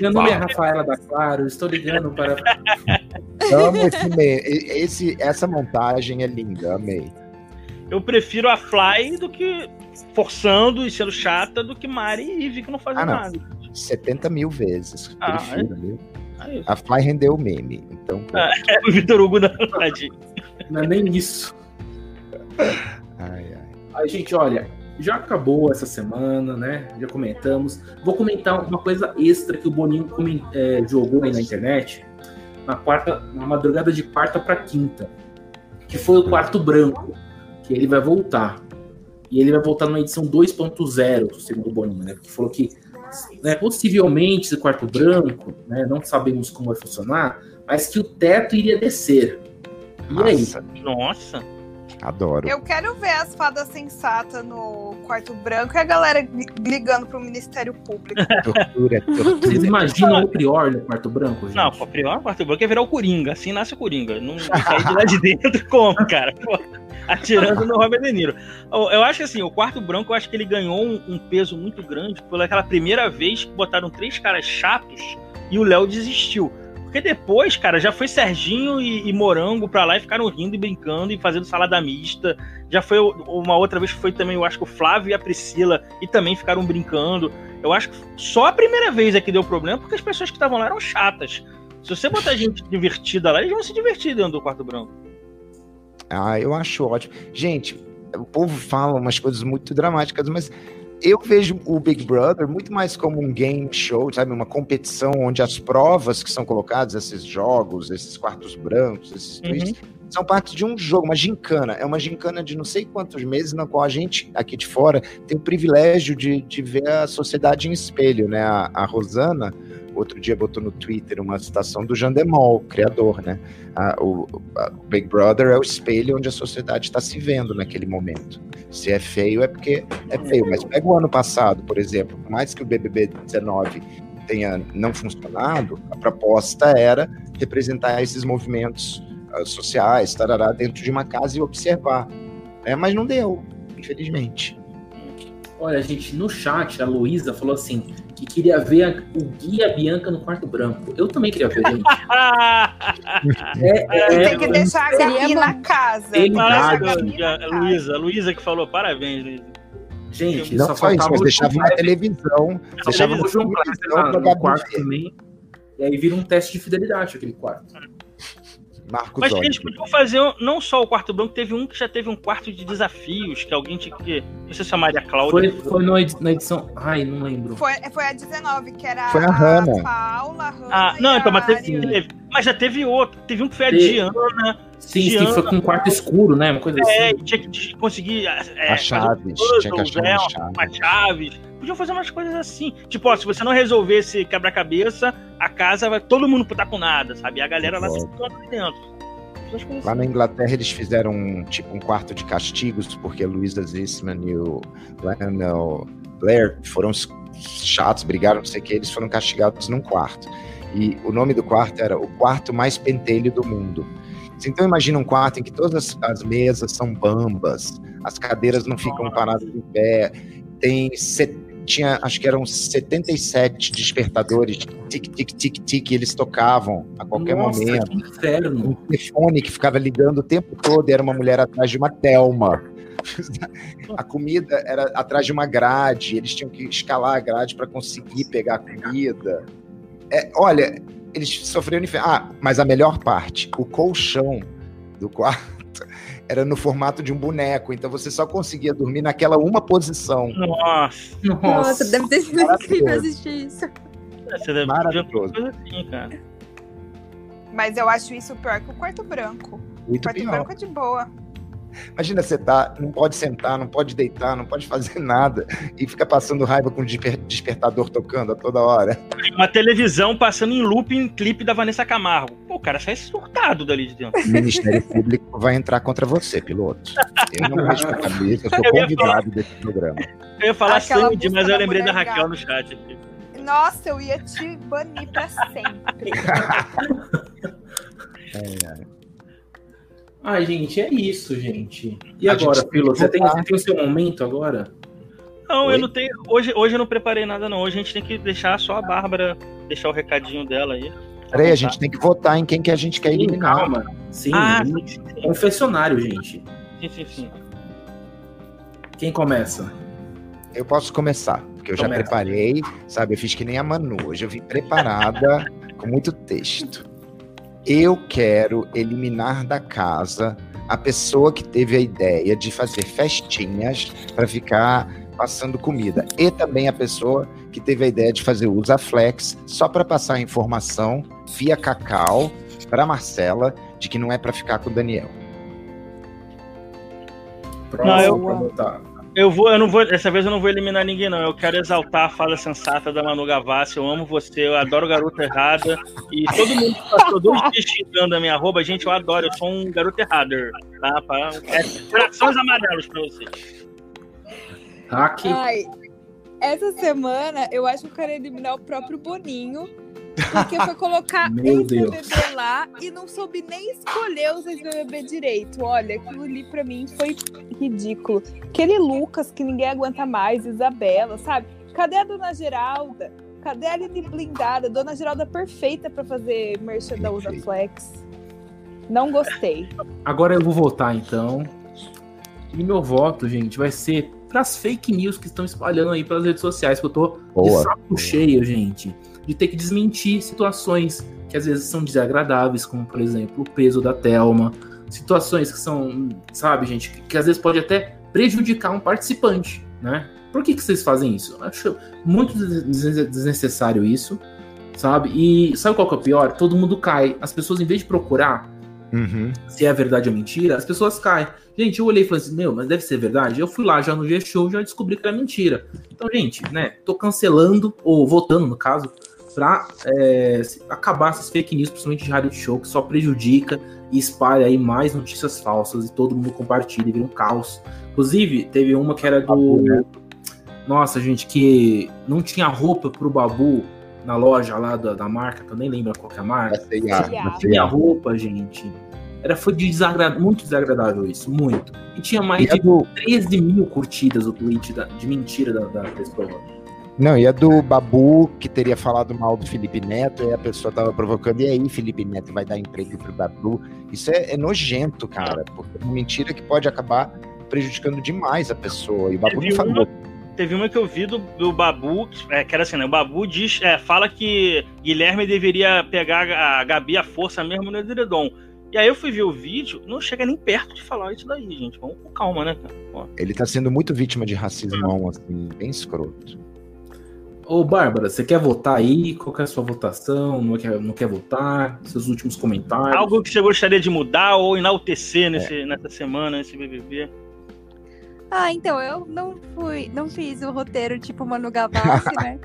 meu nome é Rafaela da Claro, estou ligando para. Amo esse, esse, essa montagem é linda, amei. Eu prefiro a Fly do que forçando e sendo chata do que Mari e Ivy que não fazem ah, não. nada. 70 mil vezes. Ah, prefiro, é? Viu? A Fly rendeu o meme. Então, ah, é o Vitor Hugo da verdade. Não é nem isso. Ai, ai. Aí, gente, olha, já acabou essa semana, né? Já comentamos. Vou comentar uma coisa extra que o Boninho é, jogou aí na internet na quarta, na madrugada de quarta para quinta, que foi o quarto branco, que ele vai voltar. E ele vai voltar numa edição 2.0, segundo o Boninho, né? Que falou que né, possivelmente esse quarto branco, né, não sabemos como vai funcionar, mas que o teto iria descer. E Nossa. aí? Nossa! Adoro. Eu quero ver as fadas sensatas no quarto branco e a galera ligando pro Ministério Público. tortura, tortura. Vocês imaginam o Prior no quarto branco, gente? Não, o Prior no quarto branco é virar o Coringa. Assim nasce o Coringa. Não sair de lá de dentro como, cara? Pô atirando no Robert De Niro. Eu acho que assim, o quarto branco, eu acho que ele ganhou um, um peso muito grande pelaquela primeira vez que botaram três caras chatos e o Léo desistiu. Porque depois, cara, já foi Serginho e, e, Morango pra lá e ficaram rindo e brincando e fazendo salada mista. Já foi uma outra vez que foi também, eu acho que o Flávio e a Priscila e também ficaram brincando. Eu acho que só a primeira vez é que deu problema porque as pessoas que estavam lá eram chatas. Se você botar gente divertida lá, eles vão se divertir dentro do quarto branco. Ah, eu acho ótimo. Gente, o povo fala umas coisas muito dramáticas, mas eu vejo o Big Brother muito mais como um game show, sabe? Uma competição onde as provas que são colocadas, esses jogos, esses quartos brancos, esses uhum. twists, são parte de um jogo, uma gincana. É uma gincana de não sei quantos meses, na qual a gente, aqui de fora, tem o privilégio de, de ver a sociedade em espelho, né? A, a Rosana, outro dia botou no Twitter uma citação do Jean Demol, criador, né? A, o, a, o Big Brother é o espelho onde a sociedade está se vendo naquele momento. Se é feio, é porque é feio. Mas pega o ano passado, por exemplo, por mais que o BBB 19 tenha não funcionado, a proposta era representar esses movimentos uh, sociais, tarará, dentro de uma casa e observar. É, mas não deu, infelizmente. Olha, gente, no chat a Luísa falou assim: que queria ver a, o Guia Bianca no quarto branco. Eu também queria ver, gente. é, é, tem que deixar a Gabi na casa. Ele Luísa, Luísa que falou, parabéns, Luísa. Gente, não só, só isso, mas deixava na televisão. Deixava no quarto também. E aí vira um teste de fidelidade aquele quarto. Marcos Mas eles podiam fazer não só o quarto branco, teve um que já teve um quarto de desafios, que alguém tinha que. Não sei se a Maria Cláudia. Foi, foi no, na edição. Ai, não lembro. Foi, foi a 19, que era foi a, a Paula, a Hanna. Ah, não, então, mas teve, teve, Mas já teve outro. Teve um que foi a Diana. Sim, sim, foi com um quarto escuro, né? Uma coisa é, assim. tinha que conseguir. É, a Chaves. Tinha que achar é, uma Chaves. Podiam fazer umas coisas assim. Tipo, ó, se você não resolver esse quebra-cabeça, a casa vai todo mundo putar com nada, sabe? E a galera lá se dentro. Lá na Inglaterra eles fizeram um, tipo um quarto de castigos, porque a Luisa Zisman e o Lionel Blair foram chatos, brigaram, não sei o que, eles foram castigados num quarto. E o nome do quarto era o quarto mais pentelho do mundo. Então imagina um quarto em que todas as mesas são bambas, as cadeiras não ficam paradas em pé, tem tinha, acho que eram 77 despertadores, tic, tic, tic, tic, eles tocavam a qualquer Nossa, momento. Que inferno. Um telefone que ficava ligando o tempo todo, era uma mulher atrás de uma Telma. A comida era atrás de uma grade, eles tinham que escalar a grade para conseguir pegar a comida. É, olha, eles sofreram. Ah, mas a melhor parte, o colchão do quarto era no formato de um boneco, então você só conseguia dormir naquela uma posição. Nossa! Nossa, Nossa deve ter sido incrível assistir isso. Você deve Maravilhoso. Assim, cara. Mas eu acho isso pior que o quarto branco. Muito o quarto pior. branco é de boa. Imagina você tá, não pode sentar, não pode deitar, não pode fazer nada e fica passando raiva com o despertador tocando a toda hora. Uma televisão passando em loop em clipe da Vanessa Camargo. Pô, o cara sai surtado dali de dentro. O Ministério Público vai entrar contra você, piloto. Eu não mexo com a cabeça, eu sou eu convidado falar... desse programa. Eu ia falar Sandy, mas eu lembrei da Raquel no chat aqui. Nossa, eu ia te banir pra sempre. é, é. Ai, gente, é isso, gente. E a agora, Pilo, você tem, você tem o seu momento agora? Não, Oi? eu não tenho. Hoje, hoje eu não preparei nada, não. Hoje a gente tem que deixar só a Bárbara deixar o recadinho dela aí. Peraí, a gente tem que votar em quem que a gente quer eliminar. Calma. Sim, ah, sim, sim. confessionário, gente. Sim, sim, sim. Quem começa? Eu posso começar, porque eu Começa. já preparei, sabe? Eu fiz que nem a Manu. Hoje eu vim preparada com muito texto eu quero eliminar da casa a pessoa que teve a ideia de fazer festinhas para ficar passando comida e também a pessoa que teve a ideia de fazer usa flex só para passar a informação via cacau para Marcela de que não é para ficar com o Daniel. Próximo, não, eu, eu vou, eu não vou, dessa vez eu não vou eliminar ninguém, não. Eu quero exaltar a fala sensata da Manu Gavassi. Eu amo você, eu adoro garota errada. E todo mundo que passou dois dias xingando a minha arroba, gente, eu adoro, eu sou um garoto errado. Tá? Pra, é, corações amarelos pra vocês. Hack. Ai, essa semana eu acho que eu quero eliminar o próprio Boninho porque foi colocar ex-BBB lá e não soube nem escolher os ex-BBB direito. Olha, aquilo ali pra mim foi ridículo. Aquele Lucas que ninguém aguenta mais, Isabela, sabe? Cadê a Dona Geralda? Cadê a Aline Blindada? Dona Geralda perfeita para fazer merchan da Usa Flex. Não gostei. Agora eu vou votar então. E meu voto, gente, vai ser para as fake news que estão espalhando aí pelas redes sociais, que eu tô Boa. de saco cheio, gente de ter que desmentir situações que às vezes são desagradáveis, como por exemplo o peso da Telma, situações que são, sabe, gente, que, que às vezes pode até prejudicar um participante, né? Por que, que vocês fazem isso? Eu acho muito desnecessário isso, sabe? E sabe qual que é o pior? Todo mundo cai. As pessoas, em vez de procurar uhum. se é verdade ou mentira, as pessoas caem. Gente, eu olhei e falei assim, meu, mas deve ser verdade. Eu fui lá já no G-Show já descobri que era mentira. Então, gente, né, tô cancelando, ou votando no caso, pra é, acabar essas fake news, principalmente de reality show, que só prejudica e espalha aí mais notícias falsas e todo mundo compartilha e vira um caos. Inclusive, teve uma que era do. Nossa, gente, que não tinha roupa pro Babu na loja lá da, da marca, que eu nem lembro qual que é a marca. Não tinha roupa, gente. Era, foi de desagrad... muito desagradável isso, muito. E tinha mais e de do... 13 mil curtidas o tweet da, de mentira da, da pessoa. Não, e a do Babu, que teria falado mal do Felipe Neto, e a pessoa tava provocando, e aí, Felipe Neto vai dar emprego pro Babu. Isso é, é nojento, cara, porque é uma mentira que pode acabar prejudicando demais a pessoa. E o Babu não falou. Teve uma que eu vi do, do Babu, é, que era assim, né? O Babu diz, é, fala que Guilherme deveria pegar a Gabi à força mesmo no edredom. E aí eu fui ver o vídeo, não chega nem perto de falar isso daí, gente. Vamos com calma, né, cara? Ó. Ele tá sendo muito vítima de racismo, assim, bem escroto. Ô, Bárbara, você quer votar aí? Qual é a sua votação? Não quer, não quer votar? Seus últimos comentários? Algo que você gostaria de mudar ou enaltecer nesse, é. nessa semana, nesse BBB? Ah, então, eu não fui, não fiz o roteiro tipo Manu Gavassi, né?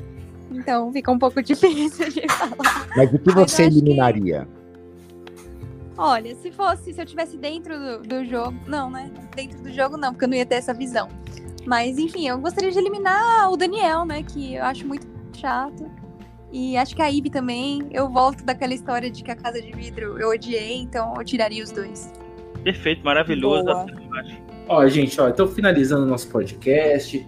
Então fica um pouco difícil de falar. Mas o que você eliminaria? Que... Olha, se fosse, se eu tivesse dentro do, do, jogo, não, né? Dentro do jogo não, porque eu não ia ter essa visão. Mas enfim, eu gostaria de eliminar o Daniel, né? Que eu acho muito chato. E acho que a Ivy também. Eu volto daquela história de que a casa de vidro eu odiei, então eu tiraria os dois. Perfeito, maravilhoso. Ó, gente, ó, então finalizando o nosso podcast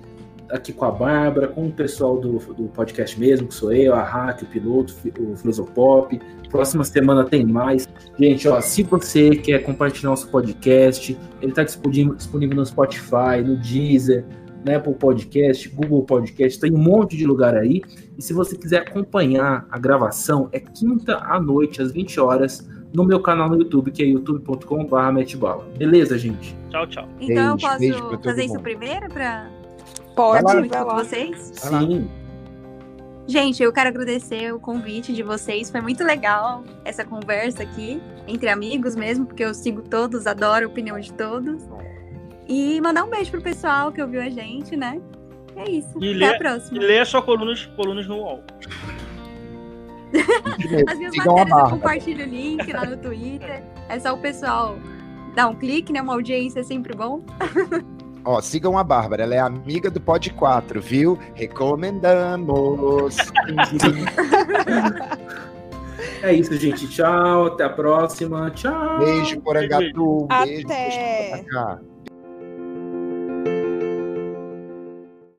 aqui com a Bárbara, com o pessoal do, do podcast mesmo, que sou eu, a Hack, o piloto, o Filosopop. Próxima semana tem mais. Gente, ó, se você quer compartilhar nosso podcast, ele está disponível, disponível no Spotify, no Deezer, no Apple Podcast, Google Podcast, tem um monte de lugar aí. E se você quiser acompanhar a gravação, é quinta à noite, às 20 horas, no meu canal no YouTube, que é youtube.com.br Beleza, gente? Tchau, tchau. Então beijo, eu posso fazer isso primeiro para Pode, vai lá, vai vocês? Sim. Gente, eu quero agradecer o convite de vocês. Foi muito legal essa conversa aqui, entre amigos mesmo, porque eu sigo todos, adoro a opinião de todos. E mandar um beijo pro pessoal que ouviu a gente, né? É isso. E Até lê, a próxima. E lê sua colunas, colunas no UOL. As minhas matérias eu compartilho o link lá no Twitter. É só o pessoal dar um clique, né? Uma audiência é sempre bom. Ó, sigam a Bárbara, ela é amiga do Pod 4, viu? Recomendamos. é isso, gente. Tchau, até a próxima. Tchau. Beijo, Porangatu. Beijo, até. Beijo,